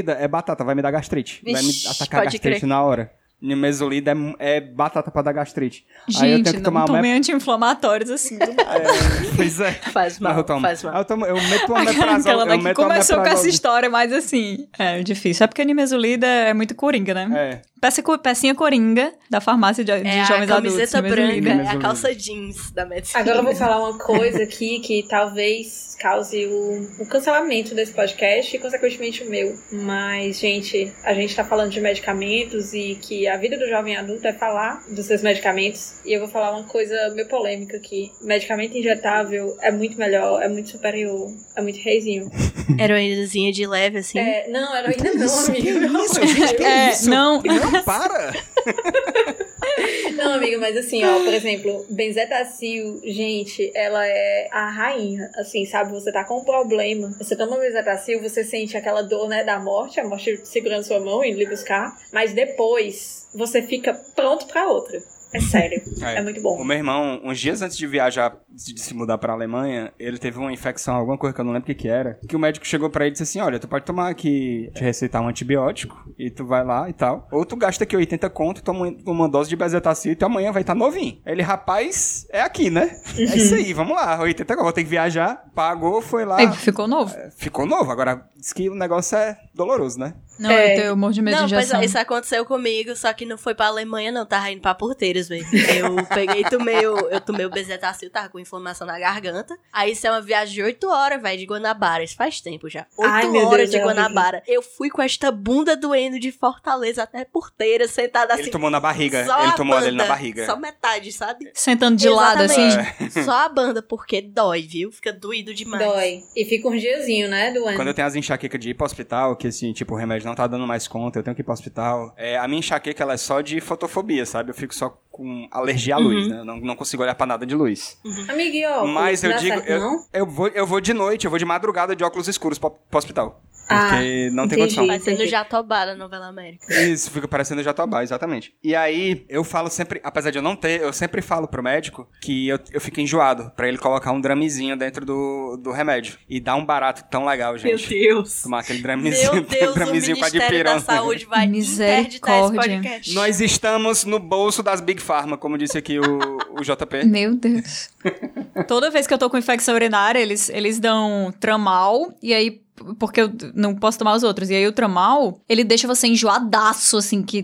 Nimesulida é batata, vai me dar gastrite. vai me Vixe, atacar gastrite crer. na hora. Nimesulida é, é batata pra dar gastrite. Aí eu Gente, tenho que não tomar tomei uma... anti-inflamatórios assim. do nada. É, pois é. Faz mal, Mas eu tomo. faz mal. Eu, tomo, eu meto uma meprazol. Eu meto começou com essa história, mas assim, é difícil. É porque a nimesulida é muito coringa, né? É. Peça, pecinha coringa da farmácia de, de É a jovens adultos. camiseta nimesulida. branca, é a calça jeans da medicina. Agora eu vou falar uma coisa aqui que talvez cause o, o cancelamento desse podcast e, consequentemente, o meu. Mas, gente, a gente tá falando de medicamentos e que a vida do jovem adulto é falar dos seus medicamentos. E eu vou falar uma coisa meio polêmica aqui. Medicamento injetável é muito melhor, é muito superior, é muito reizinho. Heroínazinha de leve, assim. É, não, heroína não, que Deus. É, isso? não. Para! Não, amiga, mas assim, ó, por exemplo, benzetacil, gente, ela é a rainha, assim, sabe? Você tá com um problema, você toma benzetacil, você sente aquela dor, né, da morte, a morte segurando sua mão e lhe buscar, mas depois você fica pronto pra outra. É sério. É. É, muito O bom. meu irmão, uns dias antes de viajar, de se mudar pra Alemanha, ele teve uma infecção, alguma coisa que eu não lembro o que que era, que o médico chegou pra ele e disse assim, olha, tu pode tomar aqui, te receitar um antibiótico, e tu vai lá e tal, ou tu gasta aqui 80 conto, toma uma dose de bezetacil e amanhã vai estar novinho. Aí Ele, rapaz, é aqui, né? É isso aí, vamos lá, 80 conto, vou ter que viajar, pagou, foi lá, Aí ficou novo. ficou novo, agora diz que o negócio é doloroso, né? Não, É. eu, tenho, eu morro de medo Não, de pois injeção. é, isso aconteceu comigo, só que não foi pra Alemanha, não. Tava indo pra Porteiras, velho. Eu peguei e tomei o, eu tomei o bezetacil, tava com inflamação na garganta. Aí isso é uma viagem de 8 horas, velho, de Guanabara. Isso faz tempo já. 8 Ai, horas Deus, de é. Guanabara. Eu fui com esta bunda doendo de Fortaleza até Porteiras, sentada assim. Ele tomou na barriga, só ele a tomou banda, dele na barriga. Só metade, sabe? Sentando de lado, assim. Exatamente. Só a banda, porque dói, viu? Fica doído demais. Dói. E fica uns diazinho, né, doendo. Quando eu tenho as enxaquecas de ir pro hospital, que assim, tipo, o remédio não tá dando mais conta, eu tenho que ir pro hospital. É, a minha enxaqueca, ela é só de fotofobia, sabe? Eu fico só com alergia à luz, Uhum. né? Eu não, não consigo olhar pra nada de luz. Amigo, e óculos, Mas eu digo, certo, eu, não? eu, vou, eu vou de noite, eu vou de madrugada de óculos escuros pro, pro hospital. Ah, Porque não tem entendi. condição. Sendo Entendi. Jatobá da novela América. Isso, fica parecendo Jatobá, exatamente. E aí, eu falo sempre, apesar de eu não ter, eu sempre falo pro médico que eu, eu fico enjoado, pra ele colocar um dramezinho dentro do, do remédio. E dá um barato tão legal, gente. Deus. Tomar aquele dramezinho, Meu Deus, o dramezinho com a Ministério da dipirona. Saúde vai interditar esse podcast. Nós estamos no bolso das Big Pharma, como disse aqui o, o JP. Meu Deus. Toda vez que eu tô com infecção urinária, eles, eles dão tramal, e aí. Porque eu não posso tomar os outros. E aí o tramal, ele deixa você enjoadaço, assim, que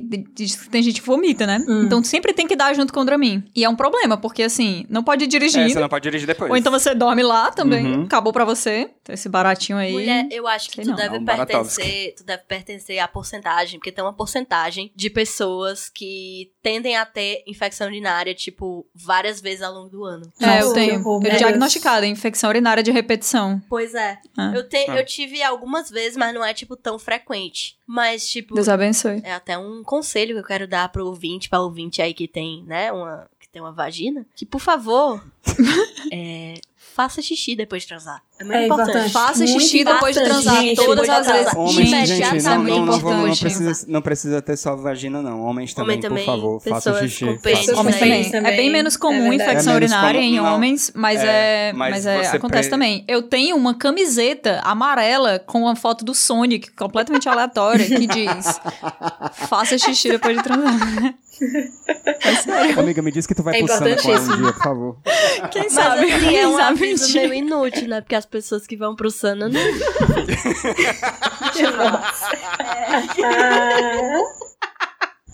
tem gente que vomita, né? Hum. Então sempre tem que dar junto com o Dramin. E é um problema, porque assim, não pode ir É, você não pode dirigir depois. Ou então você dorme lá também. Uhum. Acabou pra você. Então, Esse baratinho aí. Mulher, eu acho que tu não. deve É um pertencer, tu deve pertencer à porcentagem, porque tem uma porcentagem de pessoas que tendem a ter infecção urinária, tipo, várias vezes ao longo do ano. É, eu tenho. Eu meu diagnosticada, infecção urinária de repetição. Pois é. Ah. Eu, te, Ah. eu tive algumas vezes, mas não é, tipo, tão frequente. Mas, tipo, Deus abençoe. é até um conselho que eu quero dar pro ouvinte, pra ouvinte aí que tem, né, uma, que tem uma vagina, que, por favor, é, faça xixi depois de transar. É muito É importante. importante. Faça Muito xixi depois de transar. gente, todas as vezes. Homens, Gente, não, não, muito não, não importante. precisa, não precisa ter só vagina, não. Homens também, Homem também, por favor, façam pessoas xixi. Homens também. também. É bem menos comum É infecção É menos urinária comum, em não. homens, mas É, é, mas mas é, acontece pre- também. Eu tenho uma camiseta amarela com uma foto do Sonic, completamente aleatória, que diz: Faça xixi depois de transar. É sério. Amiga, me diz que tu vai É pulsando com ela um dia, por favor. Quem Mas sabe? assim, é Quem um sabe aviso dia. meio inútil, né? Porque as pessoas que vão pro Sana não.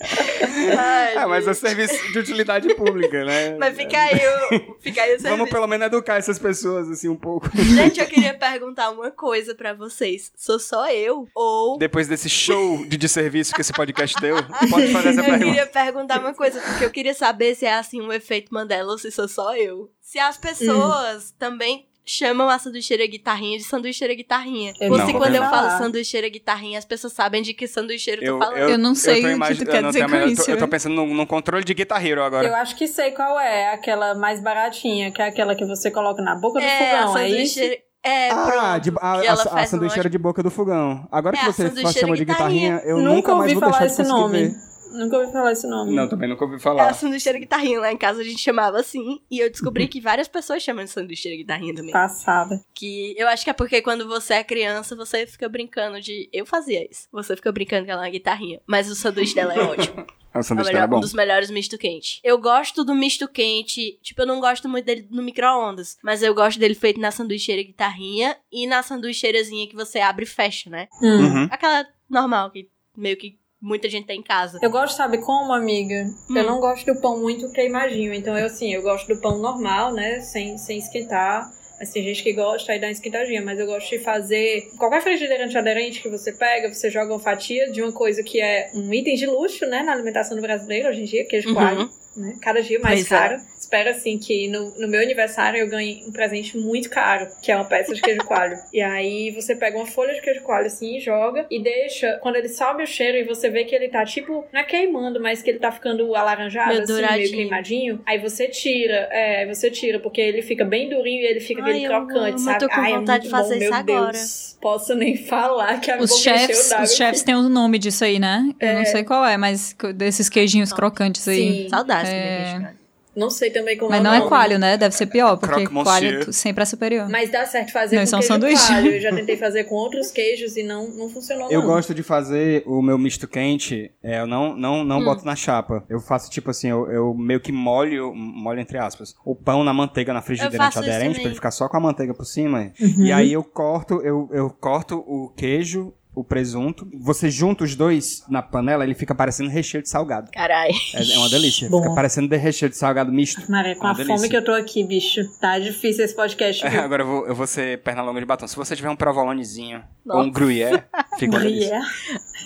Ai, É, mas é serviço de utilidade pública, né? Mas fica aí o, fica aí o Vamos serviço. pelo menos educar essas pessoas, assim, um pouco. Gente, eu queria perguntar uma coisa pra vocês. Sou só eu? Ou. Depois desse show de desserviço que esse podcast deu, pode fazer essa Eu pergunta. queria perguntar uma coisa, porque eu queria saber se é assim um efeito Mandela ou se sou só eu. Se as pessoas também chamam a sanduicheira guitarrinha de sanduicheira guitarrinha. Eu ou não se ouvi quando eu falar. falo sanduicheira guitarrinha, as pessoas sabem de que sanduicheira eu Eu, tô falando. Eu não sei tô o que tu eu quer dizer a com menor- eu isso, tô- Eu tô hein? pensando num, num controle de Guitar Hero agora. Eu acho que sei qual é, aquela mais baratinha, que é aquela que você coloca na boca do é, a fogão, é isso? sanduicheira. É, Ah, de, a, a, a um sanduicheira de boca do fogão. Agora É, que a você chama de guitarrinha. guitarrinha, eu Nunca nunca mais ouvi vou falar deixar de esse nome. ver. Nunca ouvi falar esse nome. Não, também nunca ouvi É a falar. sanduicheira guitarrinha. Lá em casa a gente chamava assim. E eu descobri que várias pessoas chamam de sanduicheira guitarrinha também. Passada. Que eu acho que é porque quando você é criança, você fica brincando de. Eu fazia isso. Você fica brincando que ela é uma guitarrinha. Mas o sanduíche dela é ótimo. O É o sanduíche melhor- é bom. um dos melhores misto quente. Eu gosto do misto quente. Tipo, eu não gosto muito dele no micro-ondas. Mas eu gosto dele feito na sanduicheira guitarrinha e na sanduicheirazinha que você abre e fecha, né? Hum. Uhum. Aquela normal, que meio que muita gente tem em casa. Eu gosto, sabe como, amiga? Eu Hum. não gosto do pão muito queimadinho. Então, eu assim, eu gosto do pão normal, né? Sem, sem esquentar. Mas tem gente que gosta aí dá uma esquentadinha. Mas eu gosto de fazer. Qualquer frigideira antiaderente que você pega, você joga uma fatia de uma coisa que é um item de luxo, né? Na alimentação do brasileiro hoje em dia, queijo Uhum. coalho. Né? Cada dia mais Pois é. Espero assim que no, no meu aniversário eu ganhe um presente muito caro, que é uma peça de queijo coalho. e aí você pega uma folha de queijo coalho assim e joga e deixa, quando ele sobe o cheiro e você vê que ele tá tipo, não é queimando, mas que ele tá ficando alaranjado, Meio assim, douradinho. meio queimadinho. Aí você tira, é, você tira, porque ele fica bem durinho e ele fica Ai, aquele eu crocante, amo, sabe? eu tô com Ai, é vontade de muito fazer bom, isso meu agora. Deus. Posso nem falar que a Os boca chefs, os chefs têm um nome disso aí, né? Eu não sei qual é, mas desses queijinhos crocantes aí. Sim. Saudades É. de queijo coalho. Não sei também como Mas é não é nome. coalho, né? Deve ser pior, porque coalho sempre é superior. Mas dá certo fazer Não, com isso é um queijo sanduíche. coalho. Eu já tentei fazer com outros queijos e não, não funcionou Eu não. gosto de fazer o meu misto quente, é, eu não, não, não boto na chapa. Eu faço tipo assim, eu, eu meio que molho, molho entre aspas, o pão na manteiga na frigideira antiaderente, pra ele ficar só com a manteiga por cima. Uhum. E aí eu corto, eu, eu corto o queijo, o presunto, você junta os dois na panela, ele fica parecendo recheio de salgado. Carai. É, é uma delícia. Bom. Fica parecendo de recheio de salgado misto. Maria, com Uma a delícia. fome que eu tô aqui, bicho. Tá difícil esse podcast. É, agora eu vou, eu vou ser perna longa de batom. Se você tiver um provolonezinho ou Nossa. um gruyère, fica uma delícia.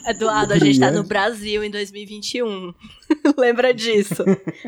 Eduardo, a gente tá no Brasil em 2021. Lembra disso?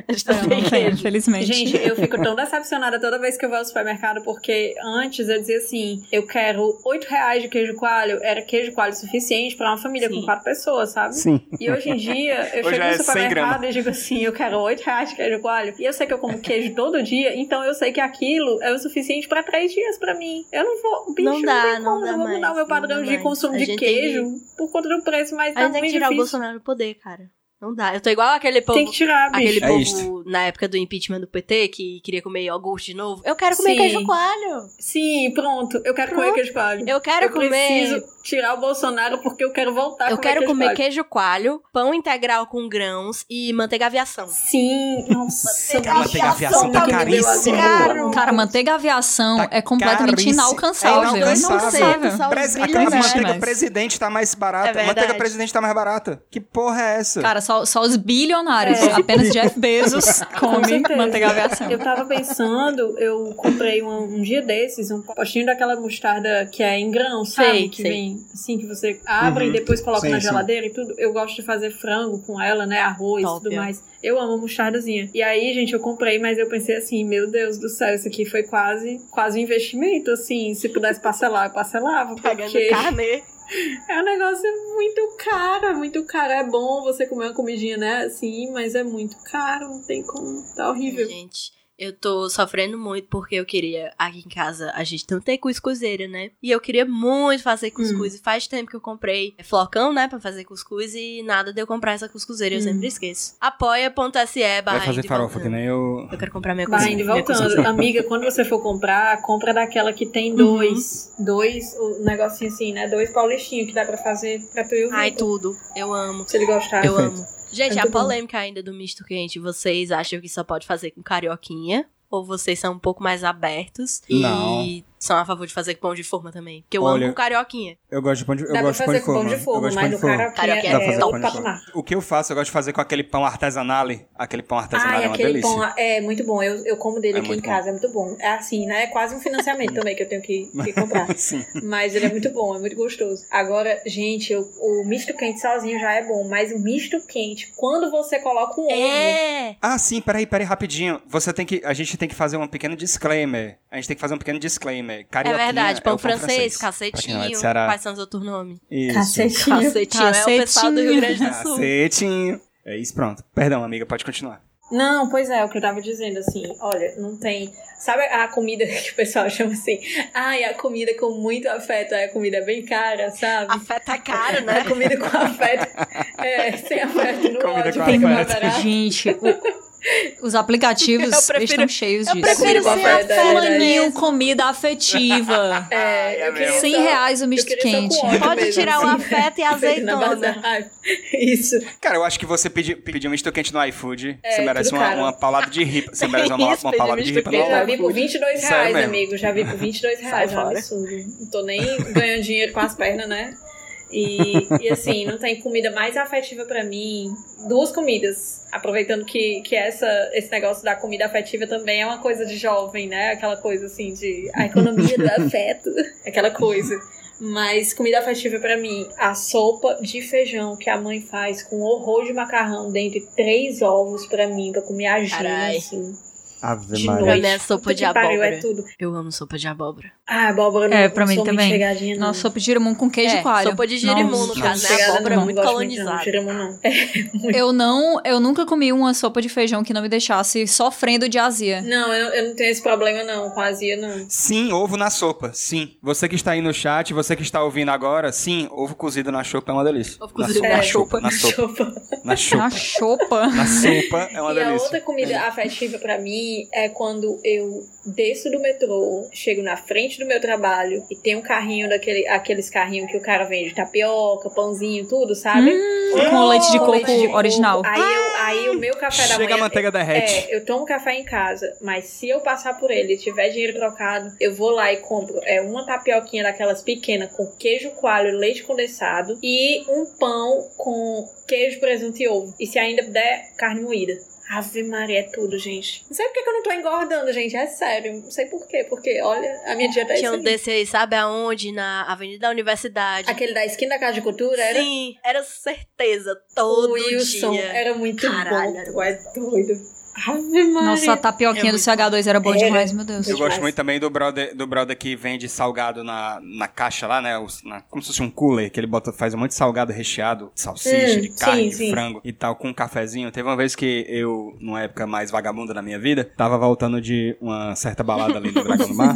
A gente tá sem não queijo. infelizmente. Gente, eu fico tão decepcionada toda vez que eu vou ao supermercado, porque antes eu dizia assim: eu quero 8 reais de queijo coalho. Era queijo coalho suficiente pra uma família Sim. com quatro pessoas, sabe? Sim. E hoje em dia, eu Hoje chego é no 100 supermercado e digo assim: eu quero 8 reais de queijo coalho. E eu sei que eu como queijo todo dia, então eu sei que aquilo é o suficiente pra 3 dias pra mim. Eu não vou. Bicho, Não dá, tem não como, dá eu vou mudar mais, o meu não padrão de mais. consumo A de gente tem queijo por conta do preço, mas A gente muito que tirar o difícil. Bolsonaro do poder, cara. Não dá. Eu tô igual aquele povo. Tem que tirar, bicho. Aquele É povo isto. na época do impeachment do PT que queria comer iogurte de novo. Eu quero comer Sim. queijo coalho. Sim, pronto. Eu quero comer Pronto. queijo coalho. Eu quero eu comer. preciso tirar o Bolsonaro porque eu quero voltar Eu comer quero queijo comer coalho. queijo coalho, pão integral com grãos e manteiga aviação. Sim, nossa. Manteiga Manteiga aviação tá deu caríssimo. agora. Cara, manteiga aviação Tá é completamente caríssimo. inalcançável. É inalcançável. Inalcançável. Prez- a bilhões. manteiga Mas- presidente tá mais barata. É a manteiga presidente tá mais barata. Que porra é essa? Cara, só, só os bilionários. É. Apenas Jeff Bezos comem certeza. manteiga aviação. Eu tava pensando, eu comprei um, um dia desses, um potinho daquela mostarda que é em grão, sabe? Sei, que sei. vem assim, que você abre Uhum. e depois coloca Sim, na sim. geladeira e tudo. Eu gosto de fazer frango com ela, né? Arroz e tudo é. mais. Eu amo mostardazinha. E aí, gente, eu comprei, mas eu pensei assim, meu Deus do céu, isso aqui foi quase, quase um investimento, assim. Se pudesse parcelar, eu parcelava. Pagando Porque... carne. É um negócio muito caro, é muito caro. É bom você comer uma comidinha, né? Assim, mas é muito caro, não tem como. Tá horrível. Gente, eu tô sofrendo muito porque eu queria. Aqui em casa a gente não tem cuscuzeira, né? E eu queria muito fazer cuscuz. E faz tempo que eu comprei flocão, né? Pra fazer cuscuz e nada de eu comprar essa cuscuzeira. Eu Hum. sempre esqueço. Apoia.se Vai barra fazer Indy farofa, que voltando. nem eu. Eu quero comprar minha Vai indo e minha voltando. Amiga, quando você for comprar, compra daquela que tem Uhum. dois. Dois, o negocinho assim, né? Dois paulistinhos que dá pra fazer pra tu e o Ai, tudo. Eu amo. Se ele gostar. Eu Perfeito. amo. Gente, a polêmica ainda do misto quente, vocês acham que só pode fazer com carioquinha? Ou vocês são um pouco mais abertos e Não. São a favor de fazer com pão de forma também? Porque eu Olha, amo com carioquinha. Eu gosto de pão de, eu Dá pra gosto de pão fazer de com pão forma. de Eu forma, gosto de mas pão no de forma. carioquinha é fazer outro patamar. O que eu faço, eu gosto de fazer com aquele pão artesanal. Aquele pão artesanal Ai, é uma aquele delícia. pão é muito bom. Eu, eu como dele É aqui em bom. casa, é muito bom. É assim, né? É quase um financiamento também que eu tenho que, que comprar. Sim. Mas ele é muito bom, é muito gostoso. Agora, gente, o, o misto quente sozinho já é bom, mas o misto quente, quando você coloca um ovo. É! Ah, sim, peraí, peraí, rapidinho. Você tem que. A gente tem que fazer um pequeno disclaimer. A gente tem que fazer um pequeno disclaimer. É Carioquinha verdade, pão é o francês, Pra quem não é de cacetinho. Ceará. Quais são os outros nomes? Isso. Cacetinho. Cacetinho, é o pessoal do Rio Grande do Sul. Cacetinho. É isso, pronto. Perdão, amiga, pode continuar. Não, pois é, o que eu tava dizendo, assim, olha, não tem. Sabe a comida que o pessoal chama assim? Ai, a comida com muito afeto, aí a comida é bem cara, sabe? Afeta caro, A né? comida com afeto. É, sem afeto no Comida ódio, com mais afeto. barato. Gente, o- os aplicativos Eu prefiro- estão cheios eu disso. prefiro Comida com ser afeto, é Fulaninho, verdade. comida afetiva. É, é eu queria mesmo. 100 só- reais o eu misto quente. Pode tirar o assim. afeto e a azeitona. Isso. Cara, eu acho que você pedir pedir um misto quente no iFood, É, você merece uma, uma paulada de ripa. Você merece uma, Isso, uma paulada de ripa. Eu já vi por iFood. 22 Sério reais, mesmo. amigo. Já vi por 22 reais. É um absurdo. Não tô nem ganhando dinheiro com as pernas, né? E, e assim, não tem comida mais afetiva pra mim. Duas comidas. Aproveitando que, que essa, esse negócio da comida afetiva também é uma coisa de jovem, né? Aquela coisa assim de a economia do afeto. Aquela coisa. Mas comida afetiva pra mim, a sopa de feijão que a mãe faz com horror de macarrão dentro de três ovos pra mim, pra comer a gema, assim. Ave de Maria. Pra noite. mim é sopa Puta de pariu, abóbora. é tudo. Eu amo sopa de abóbora. Ah, abóbora não É, não pra mim também. chegadinha, não. Nossa, sopa de girimum com queijo É, e coalho. sopa de girimum, Nossa. no caso, né? Abóbora não, muito não, colonizada. girimum não. Eu não, eu nunca comi uma sopa de feijão que não me deixasse sofrendo de azia. Não, eu, não- eu não tenho esse problema não, com azia não. Sim, ovo na sopa. Sim. Você que está aí no chat, você que está ouvindo agora, sim, ovo cozido na sopa é uma delícia. Ovo cozido na, na sopa. sopa. Na sopa. Sopa. Na Na sopa. Na sopa é uma e a delícia. outra comida afetiva pra mim é quando eu desço do metrô, chego na frente do meu trabalho e tem um carrinho daquele, aqueles carrinhos que o cara vende tapioca, pãozinho, tudo, sabe? com leite de coco leite de coco. original. Aí, eu- aí o meu café da Chega manhã. a manteiga derrete. É, eu tomo café em casa, mas se eu passar por ele e tiver dinheiro trocado, eu vou lá e compro é, uma tapioquinha daquelas pequenas com queijo coalho, leite condensado e um pão com queijo, presunto e ovo. E se ainda der, carne moída. Ave Maria, é tudo, gente. Não sei por que eu não tô engordando, gente. É sério. Não sei por quê. Porque, olha, a minha dieta é Tinha isso um desse aí, sabe aonde? Na Avenida da Universidade. Aquele da esquina da Casa de Cultura era? Sim, era certeza, todo o Wilson. dia. Era muito Caralho, bom. era Tu é doido. Ave Maria. Nossa, a tapioquinha É do muito CH2 era boa Era. demais, meu Deus. Eu gosto muito também do brother, do brother que vende salgado na, na caixa lá, né? Os- na- como se fosse um cooler, que ele bota, faz um monte de salgado recheado, de salsicha, Hum, de carne, sim, de sim. frango e tal, com um cafezinho. Teve uma vez que eu, numa época mais vagabunda da minha vida, tava voltando de uma certa balada ali no Dragão do Mar.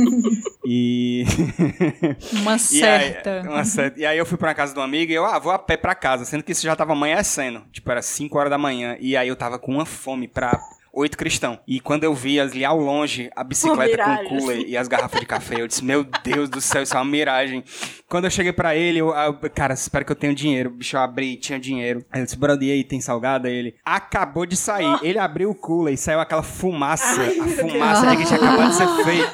e. Uma E aí, certa. uma certa- e aí eu fui pra casa de uma amiga e eu, ah, vou a pé pra casa, sendo que isso já tava amanhecendo. Tipo, era 5 horas da manhã. E aí eu tava com uma fome pra oito cristão. E quando eu vi ali ao longe a bicicleta com miragem. cooler e as garrafas de café, eu disse, meu Deus do céu, isso é uma miragem. Quando eu cheguei pra ele, eu, eu, cara, espero que eu tenha dinheiro. Bicho, eu abri, tinha dinheiro. Aí eu disse, brother, e aí, tem salgado? Aí ele acabou de sair. Ele abriu o cooler e saiu aquela fumaça. a fumaça de que tinha acabado de ser feito.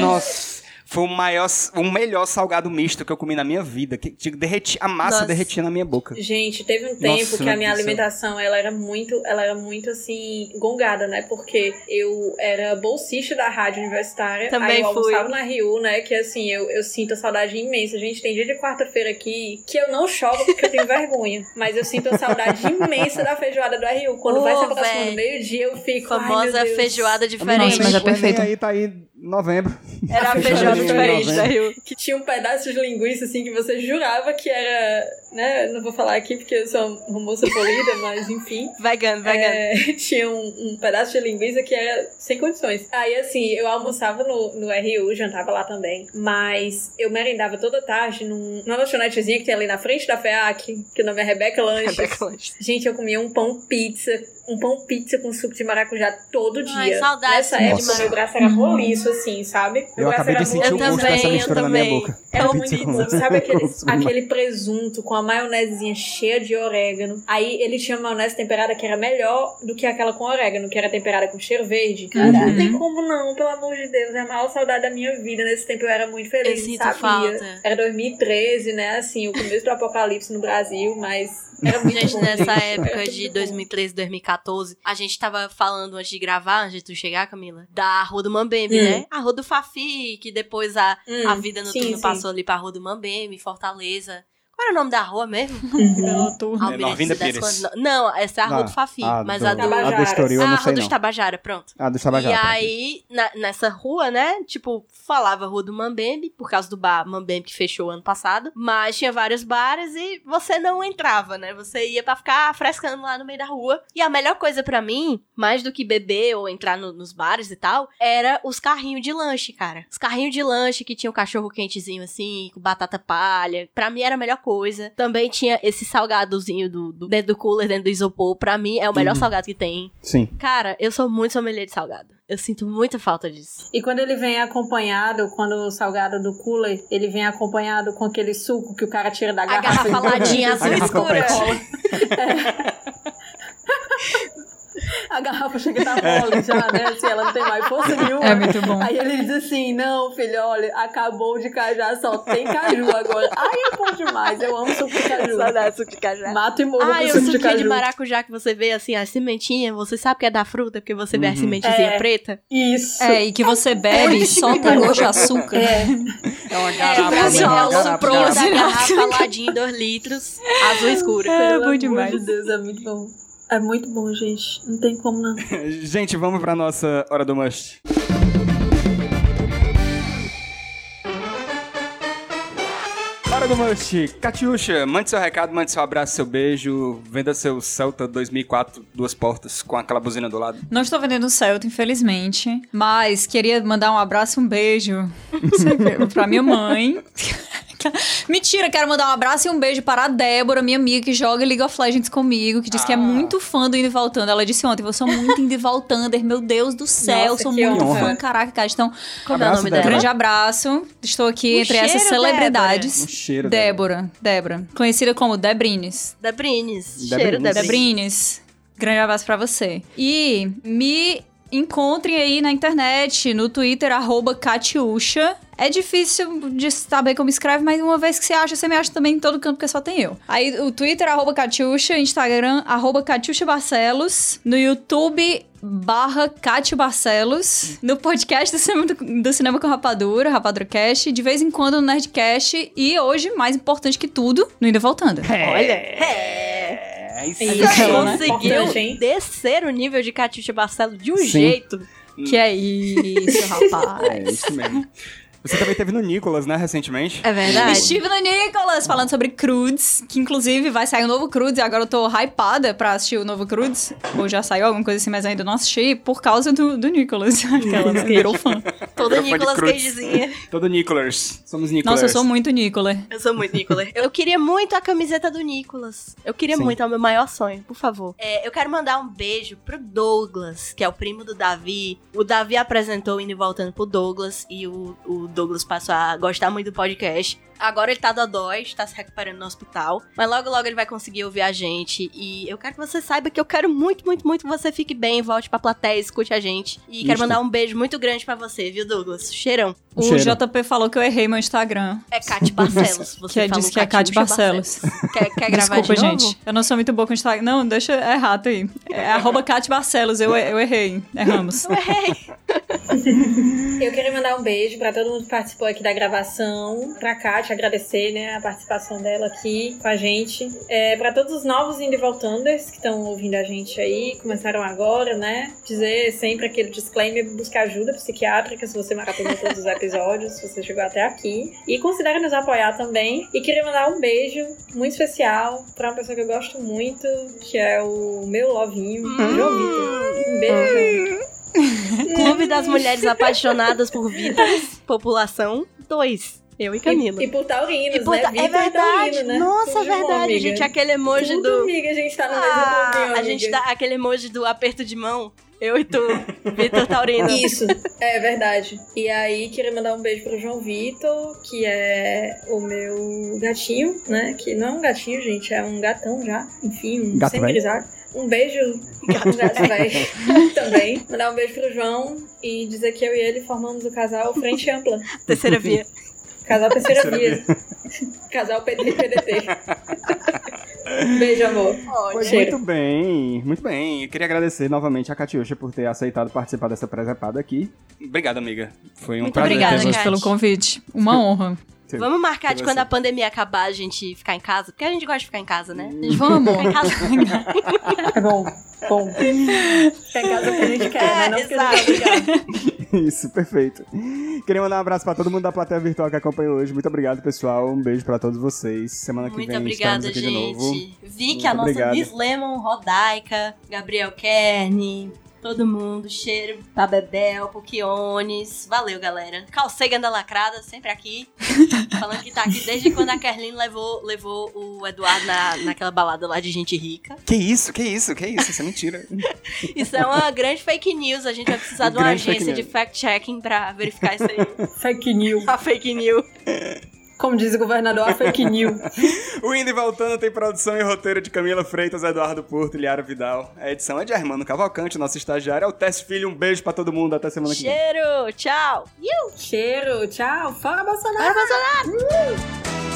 Nossa. Foi o maior, o melhor salgado misto que eu comi na minha vida. Que, que derreti, a massa Nossa. derretia na minha boca. Gente, teve um tempo Nossa, que a minha alimentação ela era muito, ela era muito assim gongada, né? Porque eu era bolsista da rádio universitária, Também aí eu fui. almoçava na Rio, né? Que assim eu, eu sinto a saudade imensa. Gente, tem dia de quarta-feira aqui que eu não choro porque eu tenho vergonha, mas eu sinto a saudade imensa da feijoada do Rio. Quando Ô, vai se aproximando meio-dia, eu fico ai, meu Famosa Deus. feijoada Nossa, diferente. mas é perfeito. aí, tá aí novembro. Era a feijoada diferente de da Rio. que tinha um pedaço de linguiça assim que você jurava que era, né? Não vou falar aqui porque eu sou uma moça polida, mas enfim. Vegano, vegano. É, tinha um, um pedaço de linguiça que era sem condições. Aí, assim, eu almoçava no, no RU, jantava lá também. Mas eu merendava toda tarde num, numa lanchonetezinha que tem ali na frente da FEAC, que o nome é Rebeca Lanches. Rebeca Lanches. Gente, eu comia um pão pizza, um pão pizza com suco de maracujá todo dia. Ai, saudades Nessa época, maracujá. meu braço era roliço, assim, sabe? Meu Eu braço acabei era de sentir Eu o gosto também, dessa eu mistura na minha também. boca. era muito bom. Sabe aquele, aquele presunto com a maionesezinha cheia de orégano? Aí ele tinha maionese temperada que era melhor do que aquela com orégano, que era temperada com cheiro verde. Cara, não tem como não, pelo amor de Deus. É a maior saudade da minha vida. Nesse tempo eu era muito feliz, Eu sabia? falta. Era 2013, né? Assim, o começo do apocalipse no Brasil, mas era muito Gente, bom. nessa época de tudo bom. 2013, 2014, a gente tava falando antes de gravar, antes de tu chegar, Camila, da Rua do Mambembe, Hum. né? A Rua do Fafi, que depois a, Hum, a vida sim, noturna sim. passou ali pra Rua do Mambembe, Fortaleza. Qual era o nome da rua mesmo? Uhum. Norvinda das Pires. Não, essa é a Rua Ah, do Fafi, ah, mas do- a do... Tabajara. A do Estoril eu Ah, a Rua dos não. Tabajara, pronto. Ah, do Tabajara. E aí, na- nessa rua, né, tipo, falava Rua do Mambembe, por causa do bar Mambembe que fechou ano passado, mas tinha vários bares e você não entrava, né? Você ia pra ficar frescando lá no meio da rua. E a melhor coisa pra mim, mais do que beber ou entrar no- nos bares e tal, era os carrinhos de lanche, cara. Os carrinhos de lanche que tinham cachorro quentezinho assim, com batata palha. Pra mim era a melhor coisa. Também tinha esse salgadozinho do, do dentro do cooler, dentro do isopor. Pra mim é o melhor Uhum. salgado que tem. Sim. Cara, eu sou muito sommelier de salgado. Eu sinto muita falta disso. E quando ele vem acompanhado, quando o salgado do cooler, ele vem acompanhado com aquele suco que o cara tira da A garrafa. garrafa ladinha azul garrafa escura. A garrafa chega a dar mole já, né? Assim, ela não tem mais força nenhuma. É muito bom. Aí ele diz assim: Não, filho, olha, acabou de cajá, só tem caju agora. Ai, é bom demais. Eu amo suco de caju. Saudade suco de cajá. Mato e morro Ah, com e o suco de suquinho de caju. maracujá que você vê assim, a sementinha, você sabe que é da fruta, porque você vê a Uhum. sementezinha É. preta? Isso. É, e que você bebe e solta gosto de açúcar. É. É uma É, garrafa. pra mim é o garrafa. da garrafa ladinho, 2 litros, azul escura. É, bom demais. de Deus, é muito bom. É muito bom, gente. Não tem como não. Gente, vamos pra nossa hora do must. Do must. Catiuxa, mande seu recado, mande seu abraço, seu beijo. Venda seu Celta 2004 duas portas com aquela buzina do lado. Não estou vendendo o Celta, infelizmente. Mas queria mandar um abraço e um beijo pra minha mãe. Mentira, quero mandar um abraço e um beijo para a Débora, minha amiga que joga League of Legends comigo, que diz que é Ah. muito fã do Indo e Voltando. Ela disse ontem, eu sou muito Indo e Voltander, meu Deus do céu, Nossa, sou muito honra. fã, caraca, cara. Então, Como é o nome Débora. dela? grande abraço. Estou aqui Um entre essas cheiro, celebridades. Um cheiro, Débora, Débora, conhecida como Debrines. Debrines. Debrines. Cheiro Debrines. Debrines, grande abraço pra você. E me encontrem aí na internet, no Twitter, arroba Catiuxa. É difícil de saber como escreve, mas uma vez que você acha, você me acha também em todo canto, porque só tem eu. Aí o Twitter, arroba Catiuxa, Instagram, arroba Catiuxa Barcelos, no YouTube, barra Cátio Barcelos, no podcast do Cinema, do Cinema com Rapadura, Rapadura Cast, de vez em quando no Nerdcast, e hoje, mais importante que tudo, no Indo e Voltando. Olha. É, A Isso, gente ela, né? conseguiu descer o nível de Catiuxa Barcelo de um Sim. jeito. Que é isso, rapaz. É isso mesmo. Você também teve no Nicolas, né, recentemente? É verdade. Estive no Nicolas falando sobre Crudes, que inclusive vai sair um novo Crudes e agora eu tô hypada pra assistir o novo Crudes. Ou já saiu alguma coisa assim, mas ainda não assisti por causa do, do Nicolas. Aquela né, virou fã. Toda Fã de Nicolas Cruz. Cagezinha. Todo Nicolas. Somos Nicolas. Nossa, eu sou muito Nicolas. Eu sou muito Nicolas. Eu queria muito a camiseta do Nicolas. Eu queria Sim. muito, é o meu maior sonho, por favor. É, eu quero mandar um beijo pro Douglas, que é o primo do Davi. O Davi apresentou indo e voltando pro Douglas e o, o Douglas passou a gostar muito do podcast. Agora ele tá dodói, tá se recuperando no hospital. Mas logo, logo ele vai conseguir ouvir a gente. E eu quero que você saiba que eu quero muito, muito, muito que você fique bem, volte pra plateia, escute a gente. E quero Isso. mandar um beijo muito grande pra você, viu, Douglas? Cheirão. O Cheiro. JP falou que eu errei meu Instagram. É Cate Barcelos. Você Que falou disse que é Cate Catiuxa Barcelos. Quer, quer gravar Desculpa, de novo? gente. Eu não sou muito boa com Instagram. Não, deixa é errado aí. É arroba Cate Barcelos. Eu, eu errei. Erramos. Eu errei. Eu queria mandar um beijo pra todo mundo que participou aqui da gravação. Pra Kátia, agradecer, né, a participação dela aqui com a gente. É, pra todos os novos Indie Voltanders que estão ouvindo a gente aí, começaram agora, né? Dizer sempre aquele disclaimer, buscar ajuda psiquiátrica se você maratonou todos os episódios, se você chegou até aqui. E considere nos apoiar também. E queria mandar um beijo muito especial pra uma pessoa que eu gosto muito, que é o meu Lovinho, o João Vitor. Um beijo, João. Clube das Mulheres Apaixonadas por Vidas. População 2. Eu e Camila. E, e por taurinos, E, puta, né? é Vitor verdade. taurino, né? Nossa, Tudo é de bom, verdade, amiga. gente. Aquele emoji Tudo, do. amiga, a gente tá no Ah, mesmo a gente dá aquele emoji do aperto de mão. Eu e tu, Vitor Taurino. Isso, é verdade. E aí, queria mandar um beijo pro João Vitor, que é o meu gatinho, né? Que não é um gatinho, gente, é um gatão já. Enfim, um Gato semi-grisalho. Um beijo, um também. Mandar um beijo pro João e dizer que eu e ele formamos o casal Frente Ampla. Terceira via. Casal Terceira Terceira Via. Casal PT PDT. Beijo, amor. Pois Cheiro. muito bem, muito bem. Eu queria agradecer novamente a Catiuxa por ter aceitado participar dessa presepada aqui. Obrigado, amiga. Foi um Muito prazer obrigada, pelo convite. Uma honra. Vamos marcar de quando a pandemia acabar, a gente ficar em casa. Porque a gente gosta de ficar em casa, né? A gente Vamos. fica em casa. É bom, bom. Fica em casa que a gente quer, né? É, Não porque a gente é obrigado. Isso, perfeito. Queria mandar um abraço pra todo mundo da plateia virtual que acompanhou hoje. Muito obrigado, pessoal. Um beijo pra todos vocês. Semana que Muito vem obrigada, estamos aqui de novo. gente. Vicky, Muito a nossa obrigado. Miss Lemon, Rodaica, Gabriel Kern, todo mundo, cheiro pra Bebel, Pukiones. Valeu, galera. Calcei Ganda Lacrada, sempre aqui. falando que tá aqui desde quando a Kerlin levou, levou o Eduardo na, naquela balada lá de gente rica. Que isso, que isso, que isso? Isso é mentira. Isso é uma grande fake news. A gente vai precisar de uma Grande agência de fact-checking pra verificar isso aí. Fake news. A fake news. Como diz o governador, a fake news. o Indo e Voltando tem produção e roteiro de Camila Freitas, Eduardo Porto e Liara Vidal. A edição é de Armando Cavalcante, nosso estagiário. É o Tess Filho. Um beijo pra todo mundo. Até semana que vem. Cheiro, tchau. Cheiro, tchau. Fora Bolsonaro. Bora, Bolsonaro!